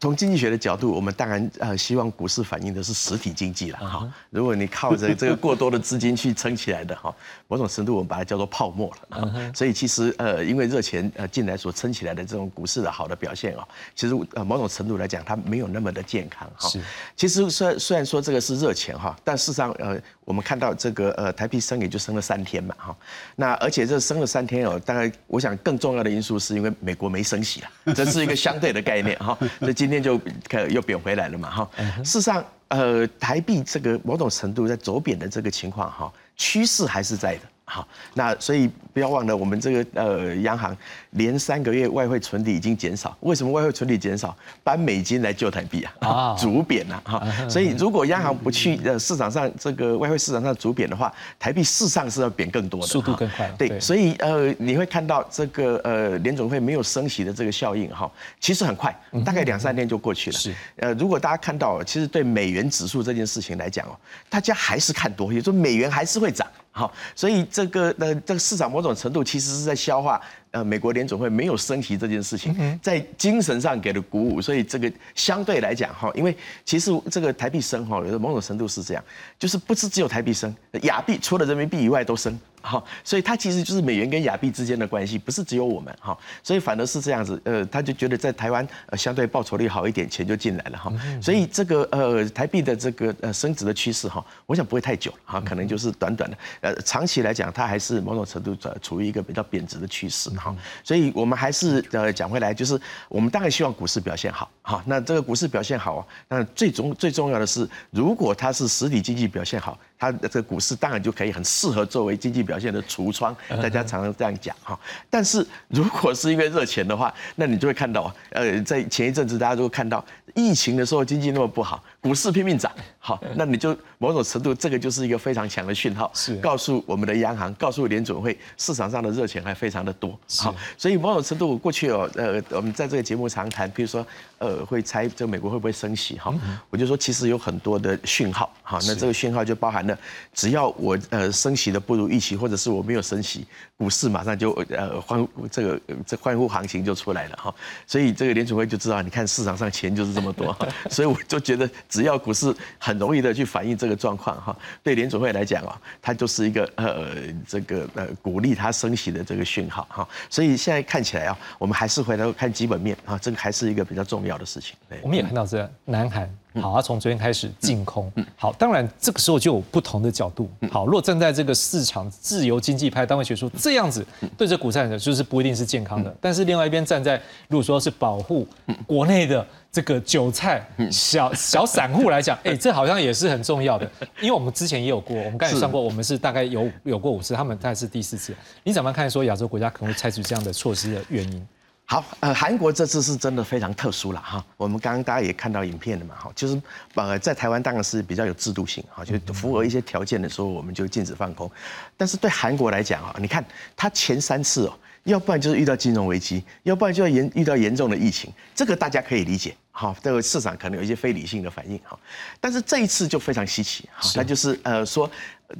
从经济学的角度，我们当然呃希望股市反映的是实体经济了哈。如果你靠着这个过多的资金去撑起来的哈，某种程度我们把它叫做泡沫了。所以其实呃因为热钱呃进来所撑起来的这种股市的好的表现啊，其实呃某种程度来讲它没有那么的健康哈。是。其实虽虽然说这个是热钱哈，但事实上呃我们看到这个呃台币升也就升了三天嘛哈。那而且这升了三天哦，大概我想更重要的因素是因为美国没升息了，这是一个相对的概念哈。所以今天就又贬回来了嘛，哈。事实上，呃，台币这个某种程度在走贬的这个情况，哈，趋势还是在的，好，那所以不要忘了，我们这个呃央行连三个月外汇存底已经减少。为什么外汇存底减少？搬美金来救台币啊，啊，主贬啊，哈。所以如果央行不去呃市场上这个外汇市场上主贬的话，台币事实上是要贬更多的，速度更快。对，所以呃你会看到这个呃联总会没有升息的这个效应哈，其实很快，大概两三天就过去了。是，呃如果大家看到，其实对美元指数这件事情来讲哦，大家还是看多，也就美元还是会涨。好，所以这个呃，这个市场某种程度其实是在消化。呃，美国联总会没有升息这件事情，在精神上给了鼓舞，所以这个相对来讲哈，因为其实这个台币升哈，有的某种程度是这样，就是不是只有台币升，亚币除了人民币以外都升，哈，所以它其实就是美元跟亚币之间的关系，不是只有我们哈，所以反而是这样子，呃，他就觉得在台湾呃相对报酬率好一点，钱就进来了哈，所以这个呃台币的这个呃升值的趋势哈，我想不会太久哈，可能就是短短的，呃，长期来讲它还是某种程度处处于一个比较贬值的趋势。哈，所以我们还是呃讲回来，就是我们当然希望股市表现好，哈，那这个股市表现好啊，那最重最重要的是，如果它是实体经济表现好。它的这个股市当然就可以很适合作为经济表现的橱窗，大家常常这样讲哈。但是如果是因为热钱的话，那你就会看到，呃，在前一阵子大家都会看到，疫情的时候经济那么不好，股市拼命涨，好，那你就某种程度这个就是一个非常强的讯号，是。告诉我们的央行，告诉联准会，市场上的热钱还非常的多，好，所以某种程度过去哦，呃，我们在这个节目常谈，比如说，呃，会猜这美国会不会升息哈，我就说其实有很多的讯号，好，那这个讯号就包含。了只要我呃升息的不如预期，或者是我没有升息，股市马上就呃欢这个这欢呼行情就出来了哈。所以这个联储会就知道，你看市场上钱就是这么多，所以我就觉得只要股市很容易的去反映这个状况哈，对联储会来讲啊，它就是一个呃这个呃鼓励它升息的这个讯号哈。所以现在看起来啊，我们还是回头看基本面啊，这个还是一个比较重要的事情。我们也看到是南韩。好，他从昨天开始净空。好，当然这个时候就有不同的角度。好，如果站在这个市场自由经济派单位学说这样子对这股债的，就是不一定是健康的。但是另外一边站在如果说是保护国内的这个韭菜小小散户来讲，哎，这好像也是很重要的。因为我们之前也有过，我们刚才算过，我们是大概有有过五次，他们大概是第四次。你怎么看说亚洲国家可能会采取这样的措施的原因？好，呃，韩国这次是真的非常特殊了哈。我们刚刚大家也看到影片了嘛，哈，就是呃，在台湾当然是比较有制度性，哈，就符合一些条件的时候，我们就禁止放空。但是对韩国来讲啊，你看它前三次哦，要不然就是遇到金融危机，要不然就要严遇到严重的疫情，这个大家可以理解，哈，这个市场可能有一些非理性的反应，哈。但是这一次就非常稀奇，哈，那就是呃说。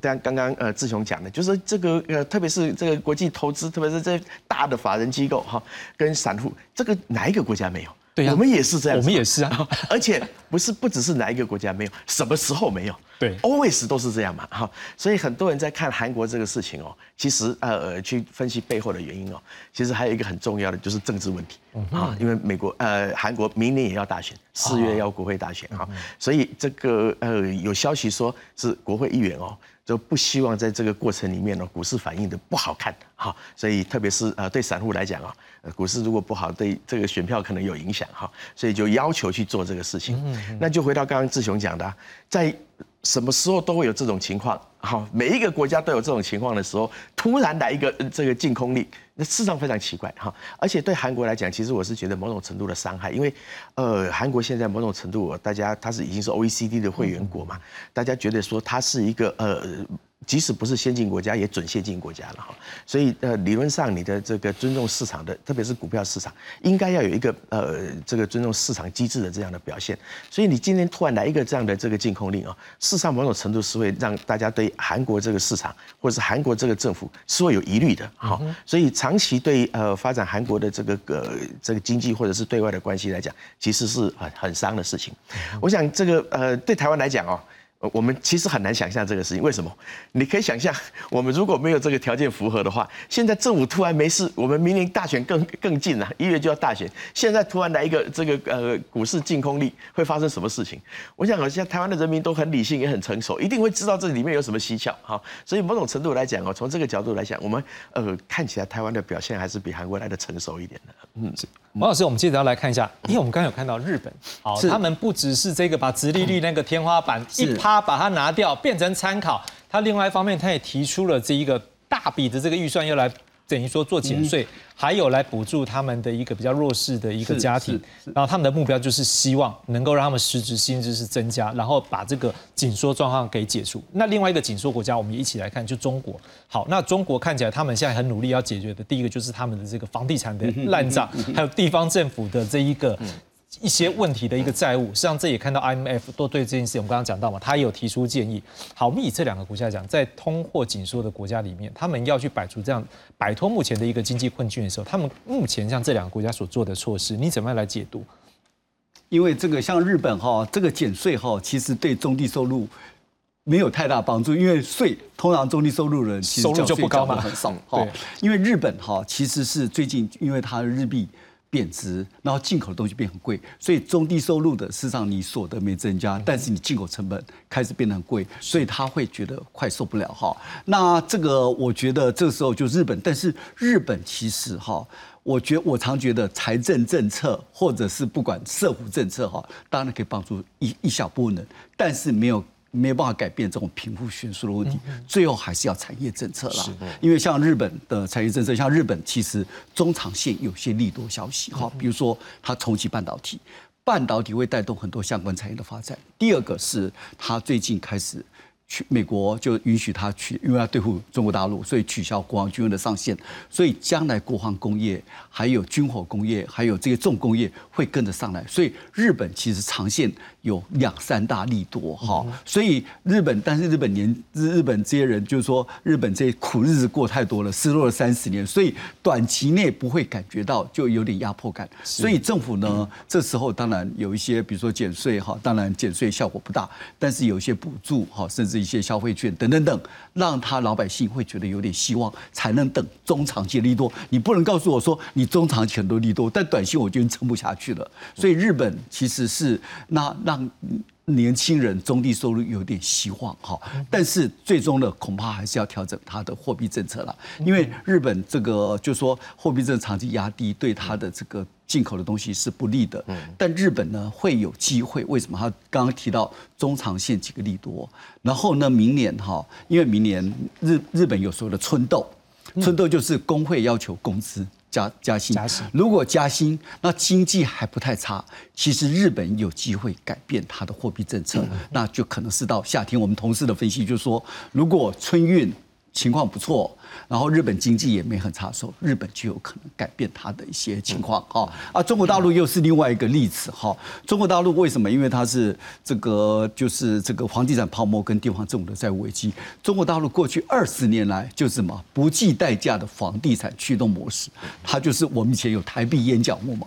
但刚刚呃志雄讲的，就是这个呃，特别是这个国际投资，特别是这大的法人机构哈，跟散户，这个哪一个国家没有？对呀，我们也是这样，我们也是啊，而且不是不只是哪一个国家没有，什么时候没有？对，always 都是这样嘛，哈，所以很多人在看韩国这个事情哦，其实呃去分析背后的原因哦，其实还有一个很重要的就是政治问题啊，因为美国呃韩国明年也要大选，四月要国会大选哈，所以这个呃有消息说是国会议员哦。就不希望在这个过程里面呢，股市反应的不好看，哈，所以特别是呃对散户来讲啊，股市如果不好，对这个选票可能有影响，哈，所以就要求去做这个事情。嗯那就回到刚刚志雄讲的，在。什么时候都会有这种情况，哈，每一个国家都有这种情况的时候，突然来一个这个净空力，那事实上非常奇怪哈。而且对韩国来讲，其实我是觉得某种程度的伤害，因为呃，韩国现在某种程度，大家它是已经是 OECD 的会员国嘛，大家觉得说它是一个呃。即使不是先进国家，也准先进国家了哈。所以呃，理论上你的这个尊重市场的，特别是股票市场，应该要有一个呃这个尊重市场机制的这样的表现。所以你今天突然来一个这样的这个禁空令啊，事实上某种程度是会让大家对韩国这个市场或者是韩国这个政府是会有疑虑的哈。所以长期对呃发展韩国的这个呃这个经济或者是对外的关系来讲，其实是很很伤的事情。我想这个呃对台湾来讲哦。我们其实很难想象这个事情，为什么？你可以想象，我们如果没有这个条件符合的话，现在政府突然没事，我们明年大选更更近了，一月就要大选，现在突然来一个这个呃股市净空力，会发生什么事情？我想，好像台湾的人民都很理性，也很成熟，一定会知道这里面有什么蹊跷。哈，所以某种程度来讲哦，从这个角度来讲，我们呃看起来台湾的表现还是比韩国来的成熟一点的。嗯，王老师，我们接着要来看一下，因为我们刚刚有看到日本，好，他们不只是这个把直利率那个天花板一趴把它拿掉，变成参考。他另外一方面，他也提出了这一个大笔的这个预算要来。等于说做减税，还有来补助他们的一个比较弱势的一个家庭，然后他们的目标就是希望能够让他们实质薪资是增加，然后把这个紧缩状况给解除。那另外一个紧缩国家，我们也一起来看，就中国。好，那中国看起来他们现在很努力要解决的，第一个就是他们的这个房地产的烂账，还有地方政府的这一个。一些问题的一个债务，实际上这也看到 IMF 都对这件事，我们刚刚讲到嘛，他也有提出建议。好，我们以这两个国家讲，在通货紧缩的国家里面，他们要去摆出这样摆脱目前的一个经济困境的时候，他们目前像这两个国家所做的措施，你怎么样来解读？因为这个像日本哈，这个减税哈，其实对中低收入没有太大帮助，因为税通常中低收入人收入就不高嘛，很少。对，因为日本哈其实是最近因为它的日币。贬值，然后进口的东西变很贵，所以中低收入的，事实上你所得没增加，但是你进口成本开始变得很贵，所以他会觉得快受不了哈。那这个我觉得这个时候就日本，但是日本其实哈，我觉我常觉得财政政策或者是不管社福政策哈，当然可以帮助一一小部分人，但是没有。没有办法改变这种贫富悬殊的问题，最后还是要产业政策啦。因为像日本的产业政策，像日本其实中长线有些利多消息哈，比如说它重启半导体，半导体会带动很多相关产业的发展。第二个是它最近开始。去美国就允许他去，因为要对付中国大陆，所以取消国防军用的上限，所以将来国防工业、还有军火工业、还有这些重工业会跟着上来。所以日本其实长线有两三大利多哈。所以日本，但是日本年日日本这些人就是说，日本这些苦日子过太多了，失落了三十年，所以短期内不会感觉到就有点压迫感。所以政府呢，这时候当然有一些，比如说减税哈，当然减税效果不大，但是有一些补助哈，甚至。一些消费券等等等，让他老百姓会觉得有点希望，才能等中长期利多。你不能告诉我说你中长期很多利多，但短期我就撑不下去了。所以日本其实是那让年轻人中低收入有点希望哈，但是最终呢，恐怕还是要调整它的货币政策了，因为日本这个就是说货币政策长期压低，对它的这个。进口的东西是不利的，但日本呢会有机会。为什么？他刚刚提到中长线几个利多，然后呢，明年哈，因为明年日日本有所谓的春斗，春斗就是工会要求工资加加薪。如果加薪，那经济还不太差，其实日本有机会改变它的货币政策，那就可能是到夏天。我们同事的分析就是说，如果春运。情况不错，然后日本经济也没很差，时候日本就有可能改变它的一些情况哈。啊，中国大陆又是另外一个例子哈。中国大陆为什么？因为它是这个就是这个房地产泡沫跟地方政府的债务危机。中国大陆过去二十年来就是什么不计代价的房地产驱动模式，它就是我们以前有台币烟角木嘛，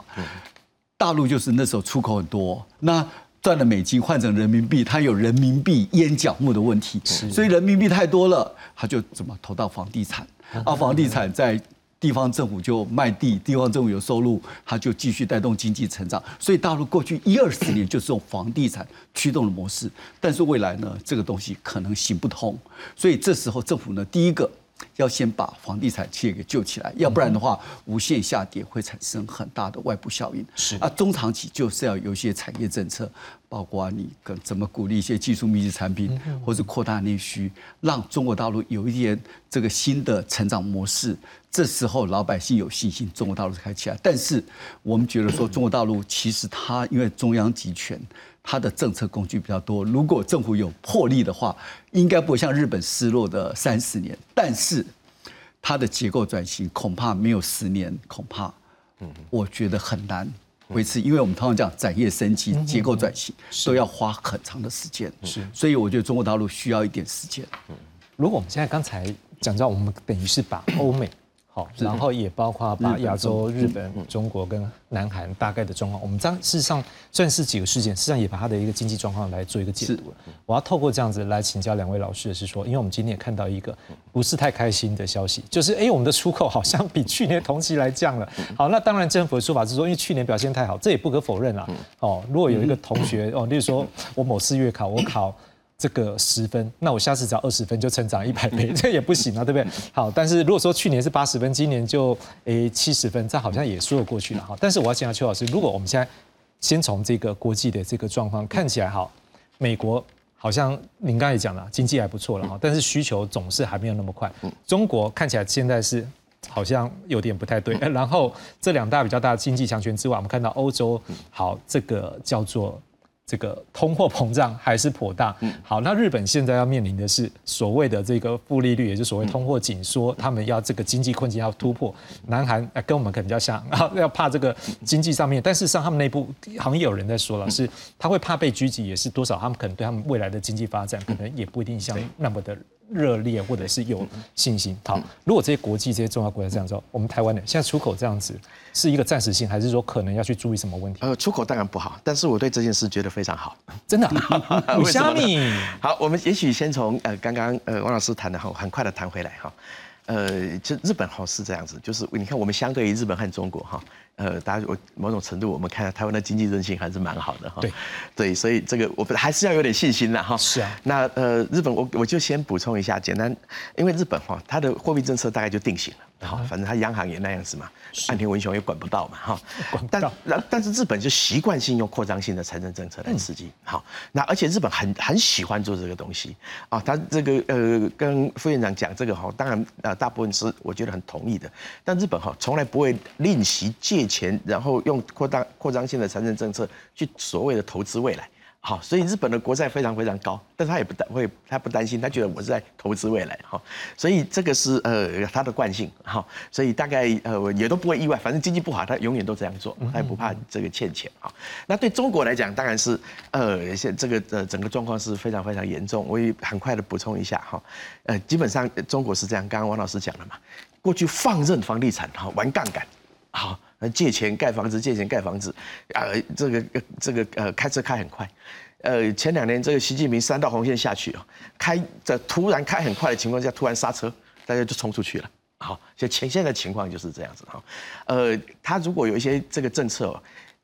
大陆就是那时候出口很多那。赚了美金换成人民币，它有人民币烟角木的问题，所以人民币太多了，他就怎么投到房地产？啊，房地产在地方政府就卖地，地方政府有收入，他就继续带动经济成长。所以大陆过去一二十年就是用房地产驱动的模式，但是未来呢，这个东西可能行不通。所以这时候政府呢，第一个。要先把房地产企业给救起来，要不然的话，无限下跌会产生很大的外部效应。是啊，中长期就是要有一些产业政策，包括你跟怎么鼓励一些技术密集产品，或者扩大内需，让中国大陆有一点这个新的成长模式。这时候老百姓有信心，中国大陆开起来。但是我们觉得说，中国大陆其实它因为中央集权。它的政策工具比较多，如果政府有魄力的话，应该不会像日本失落的三十年。但是它的结构转型恐怕没有十年，恐怕，嗯，我觉得很难维持，因为我们通常讲产业升级、结构转型都要花很长的时间，是，所以我觉得中国大陆需要一点时间。如果我们现在刚才讲到，我们等于是把欧美。好，然后也包括把亚洲、日本、中国跟南韩大概的状况，我们这样事实上算是几个事件，实际上也把它的一个经济状况来做一个解读。我要透过这样子来请教两位老师的是说，因为我们今天也看到一个不是太开心的消息，就是哎，我们的出口好像比去年同期来降了。好，那当然政府的说法是说，因为去年表现太好，这也不可否认啦。哦，如果有一个同学哦，例如说我某次月考，我考。这个十分，那我下次只要二十分就成长一百倍，这也不行啊，对不对？好，但是如果说去年是八十分，今年就诶七十分，这好像也说得过去了哈。但是我要请教邱老师，如果我们现在先从这个国际的这个状况看起来，哈，美国好像您刚才也讲了，经济还不错了哈，但是需求总是还没有那么快。中国看起来现在是好像有点不太对。然后这两大比较大的经济强权之外，我们看到欧洲，好，这个叫做。这个通货膨胀还是颇大。好，那日本现在要面临的是所谓的这个负利率，也就是所谓通货紧缩，他们要这个经济困境要突破。南韩跟我们可能比较像，要怕这个经济上面，但事实上他们内部好像也有人在说了，是他会怕被狙击，也是多少他们可能对他们未来的经济发展可能也不一定像那么的。热烈或者是有信心。好，如果这些国际这些重要国家这样做，我们台湾的现在出口这样子是一个暂时性，还是说可能要去注意什么问题？呃，出口当然不好，但是我对这件事觉得非常好，真的。虾米。好，我们也许先从呃刚刚呃王老师谈的哈，很快的谈回来哈。呃，就日本好是这样子，就是你看我们相对于日本和中国哈。呃，大家我某种程度我们看台湾的经济韧性还是蛮好的哈。对，对，所以这个我们还是要有点信心的哈。是啊。那呃，日本我我就先补充一下，简单，因为日本哈，它的货币政策大概就定型了。好，反正他央行也那样子嘛，岸田文雄也管不到嘛，哈。管不到但但是日本就习惯性用扩张性的财政政策来刺激，好。那而且日本很很喜欢做这个东西啊，他这个呃跟副院长讲这个哈，当然呃大部分是我觉得很同意的。但日本哈从来不会吝惜借钱，然后用扩大扩张性的财政政策去所谓的投资未来。好，所以日本的国债非常非常高，但是他也不担会，他不担心，他觉得我是在投资未来，哈，所以这个是呃他的惯性，哈，所以大概呃也都不会意外，反正经济不好，他永远都这样做，他也不怕这个欠钱，哈。那对中国来讲，当然是呃现这个呃整个状况是非常非常严重，我也很快的补充一下，哈，呃基本上中国是这样，刚刚王老师讲了嘛，过去放任房地产哈玩杠杆，好。借钱盖房子，借钱盖房子，啊，这个这个呃，开车开很快，呃，前两年这个习近平三道红线下去啊，开在突然开很快的情况下，突然刹车，大家就冲出去了。好，就前现在情况就是这样子哈，呃，他如果有一些这个政策。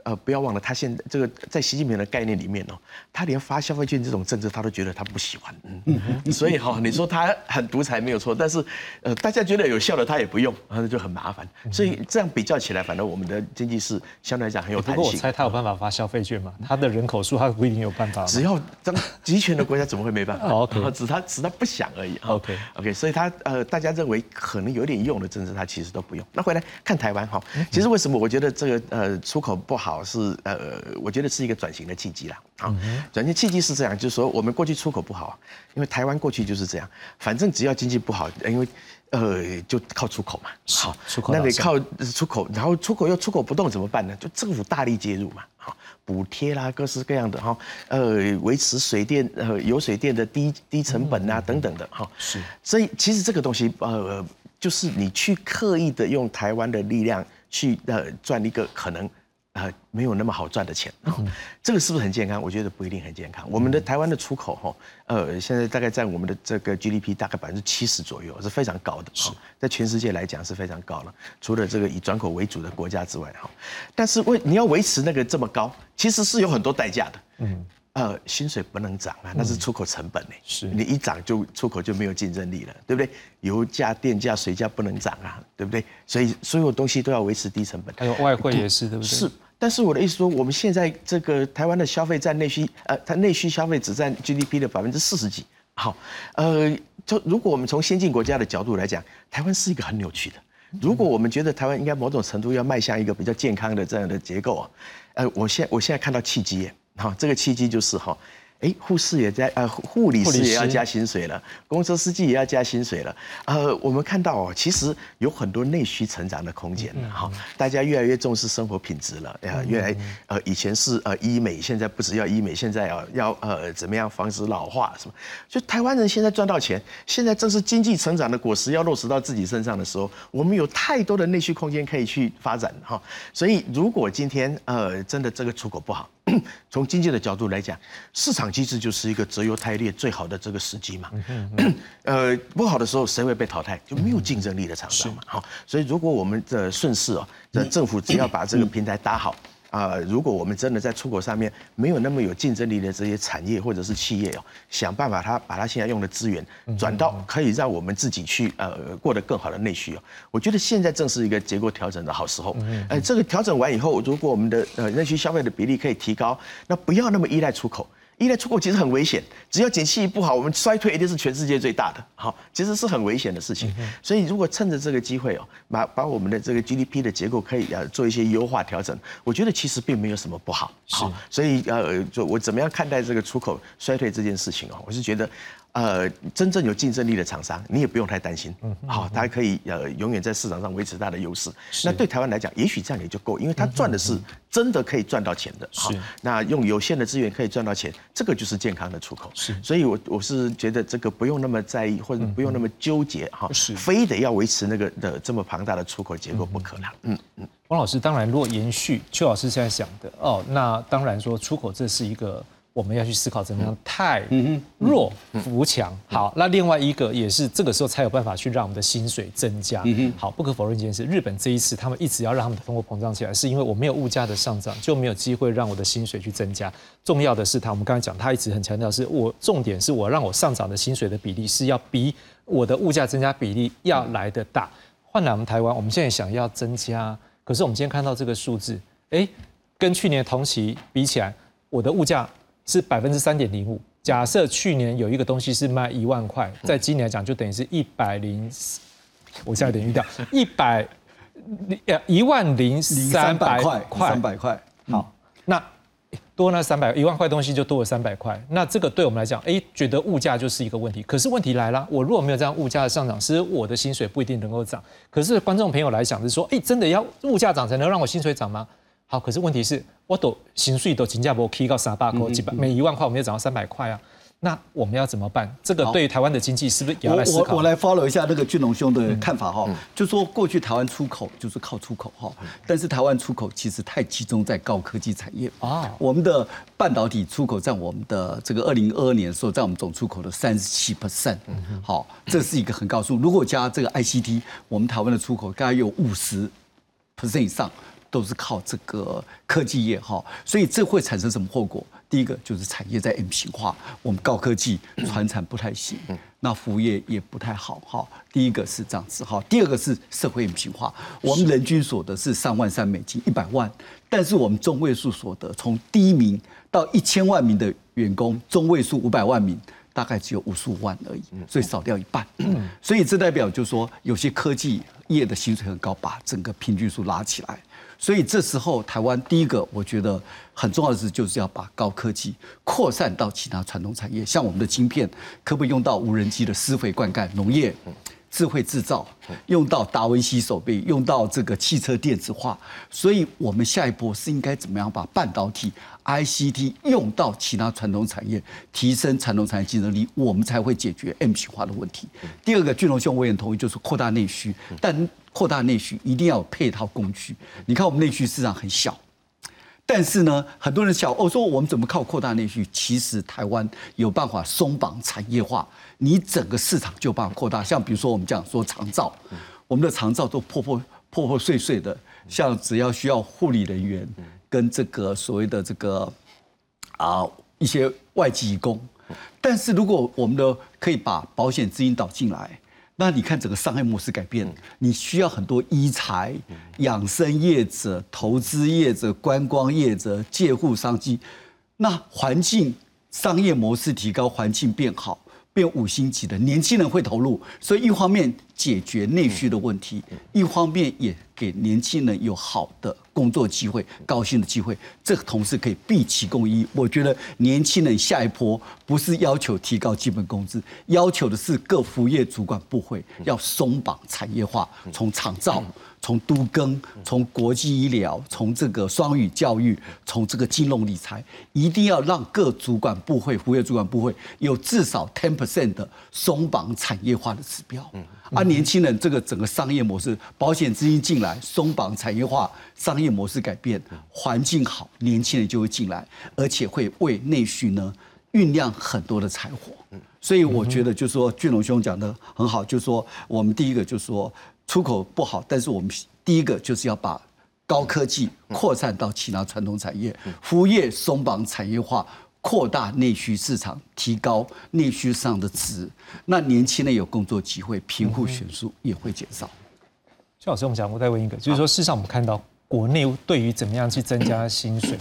呃，不要忘了，他现在这个在习近平的概念里面哦，他连发消费券这种政策他都觉得他不喜欢，嗯，所以哈，你说他很独裁没有错，但是呃，大家觉得有效的他也不用，那就很麻烦。所以这样比较起来，反正我们的经济是相对来讲很有弹性。不过我猜他有办法发消费券嘛？他的人口数他不一定有办法。只要当集权的国家怎么会没办法？OK，只他只他不想而已。OK OK，所以他呃，大家认为可能有点用的政策，他其实都不用。那回来看台湾哈，其实为什么我觉得这个呃出口不好是呃。我觉得是一个转型的契机啦。啊，转型契机是这样，就是说我们过去出口不好，因为台湾过去就是这样，反正只要经济不好，因为呃就靠出口嘛。好，出口那得靠出口，然后出口又出口不动怎么办呢？就政府大力介入嘛。好，补贴啦，各式各样的哈，呃，维持水电呃油水电的低低成本啊等等的哈。是，所以其实这个东西呃，就是你去刻意的用台湾的力量去呃赚一个可能。呃，没有那么好赚的钱，这个是不是很健康？我觉得不一定很健康。我们的台湾的出口哈，呃，现在大概占我们的这个 GDP 大概百分之七十左右，是非常高的。是，在全世界来讲是非常高了。除了这个以转口为主的国家之外，哈，但是为你要维持那个这么高，其实是有很多代价的。嗯，呃，薪水不能涨啊，那是出口成本呢。是，你一涨就出口就没有竞争力了，对不对？油价、电价、水价不能涨啊，对不对？所以所有东西都要维持低成本。还有外汇也是，对不对？是。但是我的意思说，我们现在这个台湾的消费占内需，呃，它内需消费只占 GDP 的百分之四十几。好，呃，就如果我们从先进国家的角度来讲，台湾是一个很扭曲的。如果我们觉得台湾应该某种程度要迈向一个比较健康的这样的结构啊，呃，我现我现在看到契机，好，这个契机就是哈。哎，护士也在，呃，护理师也要加薪水了，公车司机也要加薪水了。呃，我们看到哦，其实有很多内需成长的空间了哈。大家越来越重视生活品质了，呀，越来呃，以前是呃医美，现在不只要医美，现在要要呃怎么样防止老化什么？就台湾人现在赚到钱，现在正是经济成长的果实要落实到自己身上的时候，我们有太多的内需空间可以去发展哈。所以如果今天呃真的这个出口不好，从经济的角度来讲，市场机制就是一个择优汰劣最好的这个时机嘛。呃，不好的时候谁会被淘汰？就没有竞争力的厂商嘛。好，所以如果我们的顺势哦，这政府只要把这个平台打好。啊，如果我们真的在出口上面没有那么有竞争力的这些产业或者是企业哦，想办法他把他现在用的资源转到可以让我们自己去呃过得更好的内需哦，我觉得现在正是一个结构调整的好时候。哎，这个调整完以后，如果我们的呃内需消费的比例可以提高，那不要那么依赖出口。依赖出口其实很危险，只要景气不好，我们衰退一定是全世界最大的。好，其实是很危险的事情。所以如果趁着这个机会哦，把把我们的这个 GDP 的结构可以啊做一些优化调整，我觉得其实并没有什么不好。好，所以呃，就我怎么样看待这个出口衰退这件事情哦，我是觉得。呃，真正有竞争力的厂商，你也不用太担心。嗯，好，它可以呃永远在市场上维持它的优势。那对台湾来讲，也许这样也就够，因为它赚的是真的可以赚到钱的。是，那用有限的资源可以赚到钱，这个就是健康的出口。是，所以我我是觉得这个不用那么在意，或者不用那么纠结哈。是，非得要维持那个的这么庞大的出口结构不可能。嗯嗯。汪老师，当然如果延续邱老师现在想的哦，那当然说出口这是一个。我们要去思考怎么样太弱扶强。好，那另外一个也是这个时候才有办法去让我们的薪水增加。好，不可否认一件事，日本这一次他们一直要让他们的通货膨胀起来，是因为我没有物价的上涨，就没有机会让我的薪水去增加。重要的是，他我们刚才讲，他一直很强调是我重点是我让我上涨的薪水的比例是要比我的物价增加比例要来的大。换来我们台湾，我们现在想要增加，可是我们今天看到这个数字，哎，跟去年同期比起来，我的物价。是百分之三点零五。假设去年有一个东西是卖一万块，在今年来讲就等于是一百零，我现在有点晕掉，一百呃一万零三百块，三百块。好，那多那三百一万块东西就多了三百块。那这个对我们来讲，哎，觉得物价就是一个问题。可是问题来了，我如果没有这样物价的上涨，其实我的薪水不一定能够涨。可是观众朋友来讲是说，哎，真的要物价涨才能让我薪水涨吗？好，可是问题是，我都薪水都新加坡提高三百块，几百每一万块我们要涨到三百块啊，那我们要怎么办？这个对于台湾的经济是不是也要来思考？我我来 follow 一下那个俊龙兄的看法哈，就说过去台湾出口就是靠出口哈，但是台湾出口其实太集中在高科技产业啊，我们的半导体出口占我们的这个二零二二年时候占我们总出口的三十七 percent，好，这是一个很高数。如果加这个 ICT，我们台湾的出口大概有五十 percent 以上。都是靠这个科技业哈，所以这会产生什么后果？第一个就是产业在 M 型化，我们高科技传产不太行，那服务业也不太好哈。第一个是这样子哈，第二个是社会 M 型化，我们人均所得是三万三美金一百万，但是我们中位数所得从第一名到一千万名的员工，中位数五百万名大概只有五十五万而已，所以少掉一半。所以这代表就是说，有些科技业的薪水很高，把整个平均数拉起来。所以这时候，台湾第一个我觉得很重要的是，就是要把高科技扩散到其他传统产业，像我们的晶片，可不可以用到无人机的施肥灌溉、农业、智慧制造，用到达文西手臂，用到这个汽车电子化。所以我们下一步是应该怎么样把半导体、ICT 用到其他传统产业，提升传统产业竞争力，我们才会解决 M 型化的问题。第二个，俊龙兄我也同意，就是扩大内需，但。扩大内需一定要有配套工具。你看我们内需市场很小，但是呢，很多人想哦，说我们怎么靠扩大内需？其实台湾有办法松绑产业化，你整个市场就办法扩大。像比如说我们讲说长照，我们的长照都破破破破碎碎的，像只要需要护理人员跟这个所谓的这个啊一些外籍工，但是如果我们的可以把保险资金导进来。那你看整个商业模式改变，你需要很多医材、养生业者、投资业者、观光业者、借户商机，那环境商业模式提高，环境变好。变五星级的年轻人会投入，所以一方面解决内需的问题，一方面也给年轻人有好的工作机会、高薪的机会。这个同时可以毕其功一。我觉得年轻人下一波不是要求提高基本工资，要求的是各服务业主管部会要松绑产业化，从厂造。从都更，从国际医疗，从这个双语教育，从这个金融理财，一定要让各主管部会、服务业主管部会有至少 ten percent 的松绑产业化的指标。嗯，啊年轻人这个整个商业模式，保险资金进来，松绑产业化，商业模式改变，环境好，年轻人就会进来，而且会为内需呢酝酿很多的财货。嗯，所以我觉得就是说，俊龙兄讲的很好，就是说我们第一个就是说。出口不好，但是我们第一个就是要把高科技扩散到其他传统产业，服务业松绑产业化，扩大内需市场，提高内需上的值。那年轻人有工作机会，贫富悬殊也会减少。肖老师，我们讲，我再问一个，就是说，事实上我们看到国内对于怎么样去增加薪水，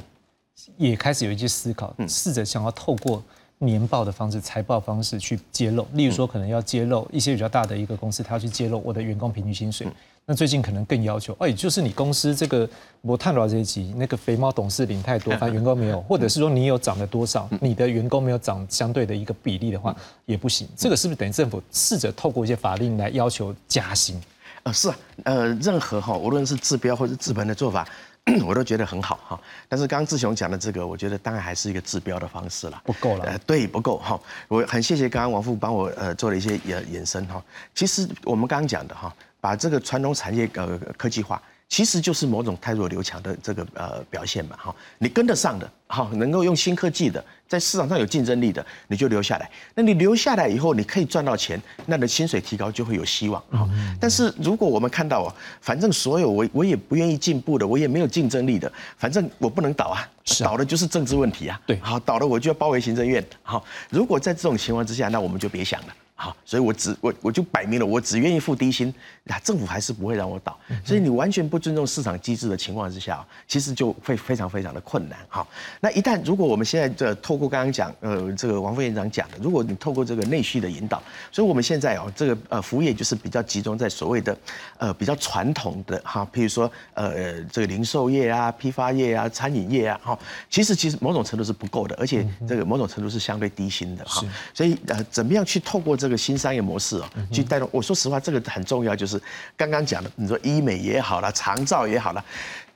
也开始有一些思考，试着想要透过年报的方式、财报方式去揭露。例如说，可能要揭露一些比较大的一个公司，他要去揭露我的员工平均薪水。那最近可能更要求，哎，就是你公司这个我探到这一集，那个肥猫董事领太多，反正员工没有，或者是说你有涨了多少，你的员工没有涨相对的一个比例的话，也不行。这个是不是等于政府试着透过一些法令来要求加薪？呃，是啊，呃，任何哈，无论是治标或者治本的做法，我都觉得很好哈。但是刚刚志雄讲的这个，我觉得当然还是一个治标的方式了，不够了。呃，对，不够哈。我很谢谢刚刚王副帮我呃做了一些延延伸哈。其实我们刚刚讲的哈。把这个传统产业呃科技化，其实就是某种太弱留强的这个呃表现嘛哈。你跟得上的，哈，能够用新科技的，在市场上有竞争力的，你就留下来。那你留下来以后，你可以赚到钱，那你的薪水提高就会有希望哈。但是如果我们看到啊，反正所有我我也不愿意进步的，我也没有竞争力的，反正我不能倒啊，倒的就是政治问题啊。对，好，倒了我就要包围行政院。好，如果在这种情况之下，那我们就别想了。好，所以我只我我就摆明了，我只愿意付低薪，那政府还是不会让我倒。所以你完全不尊重市场机制的情况之下，其实就会非常非常的困难。好，那一旦如果我们现在这透过刚刚讲，呃，这个王副院长讲的，如果你透过这个内需的引导，所以我们现在哦，这个呃服务业就是比较集中在所谓的呃比较传统的哈，譬如说呃这个零售业啊、批发业啊、餐饮业啊，哈，其实其实某种程度是不够的，而且这个某种程度是相对低薪的哈。所以呃，怎么样去透过这这个新商业模式哦，去带动。我说实话，这个很重要，就是刚刚讲的，你说医美也好了，长照也好了。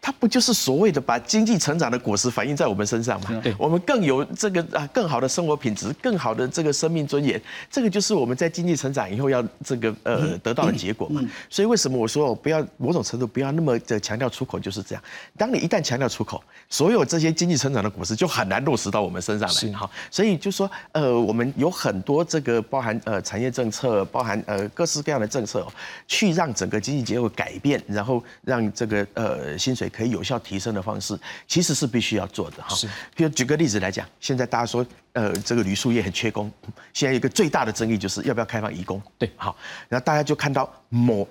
它不就是所谓的把经济成长的果实反映在我们身上嘛？对，我们更有这个啊更好的生活品质，更好的这个生命尊严，这个就是我们在经济成长以后要这个呃得到的结果嘛。所以为什么我说我不要某种程度不要那么的强调出口就是这样？当你一旦强调出口，所有这些经济成长的果实就很难落实到我们身上来。好，所以就说呃我们有很多这个包含呃产业政策，包含呃各式各样的政策，去让整个经济结构改变，然后让这个呃薪水。可以有效提升的方式，其实是必须要做的哈。是，比如举个例子来讲，现在大家说，呃，这个铝塑业很缺工，现在一个最大的争议就是要不要开放移工。对，好，然后大家就看到某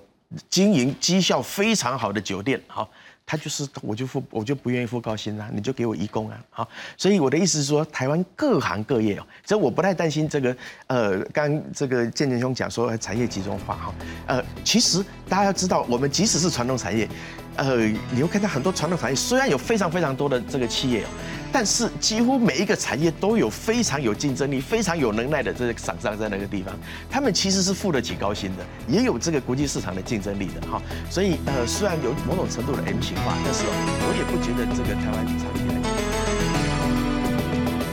经营绩效非常好的酒店，好。他就是，我就付，我就不愿意付高薪啊，你就给我义工啊，好，所以我的意思是说，台湾各行各业哦，所以我不太担心这个，呃，刚这个建建兄讲说产业集中化哈，呃，其实大家要知道，我们即使是传统产业，呃，你会看到很多传统产业虽然有非常非常多的这个企业哦。但是几乎每一个产业都有非常有竞争力、非常有能耐的这些厂商在那个地方，他们其实是付得起高薪的，也有这个国际市场的竞争力的哈。所以呃，虽然有某种程度的 M 型化，但是我也不觉得这个台湾产业。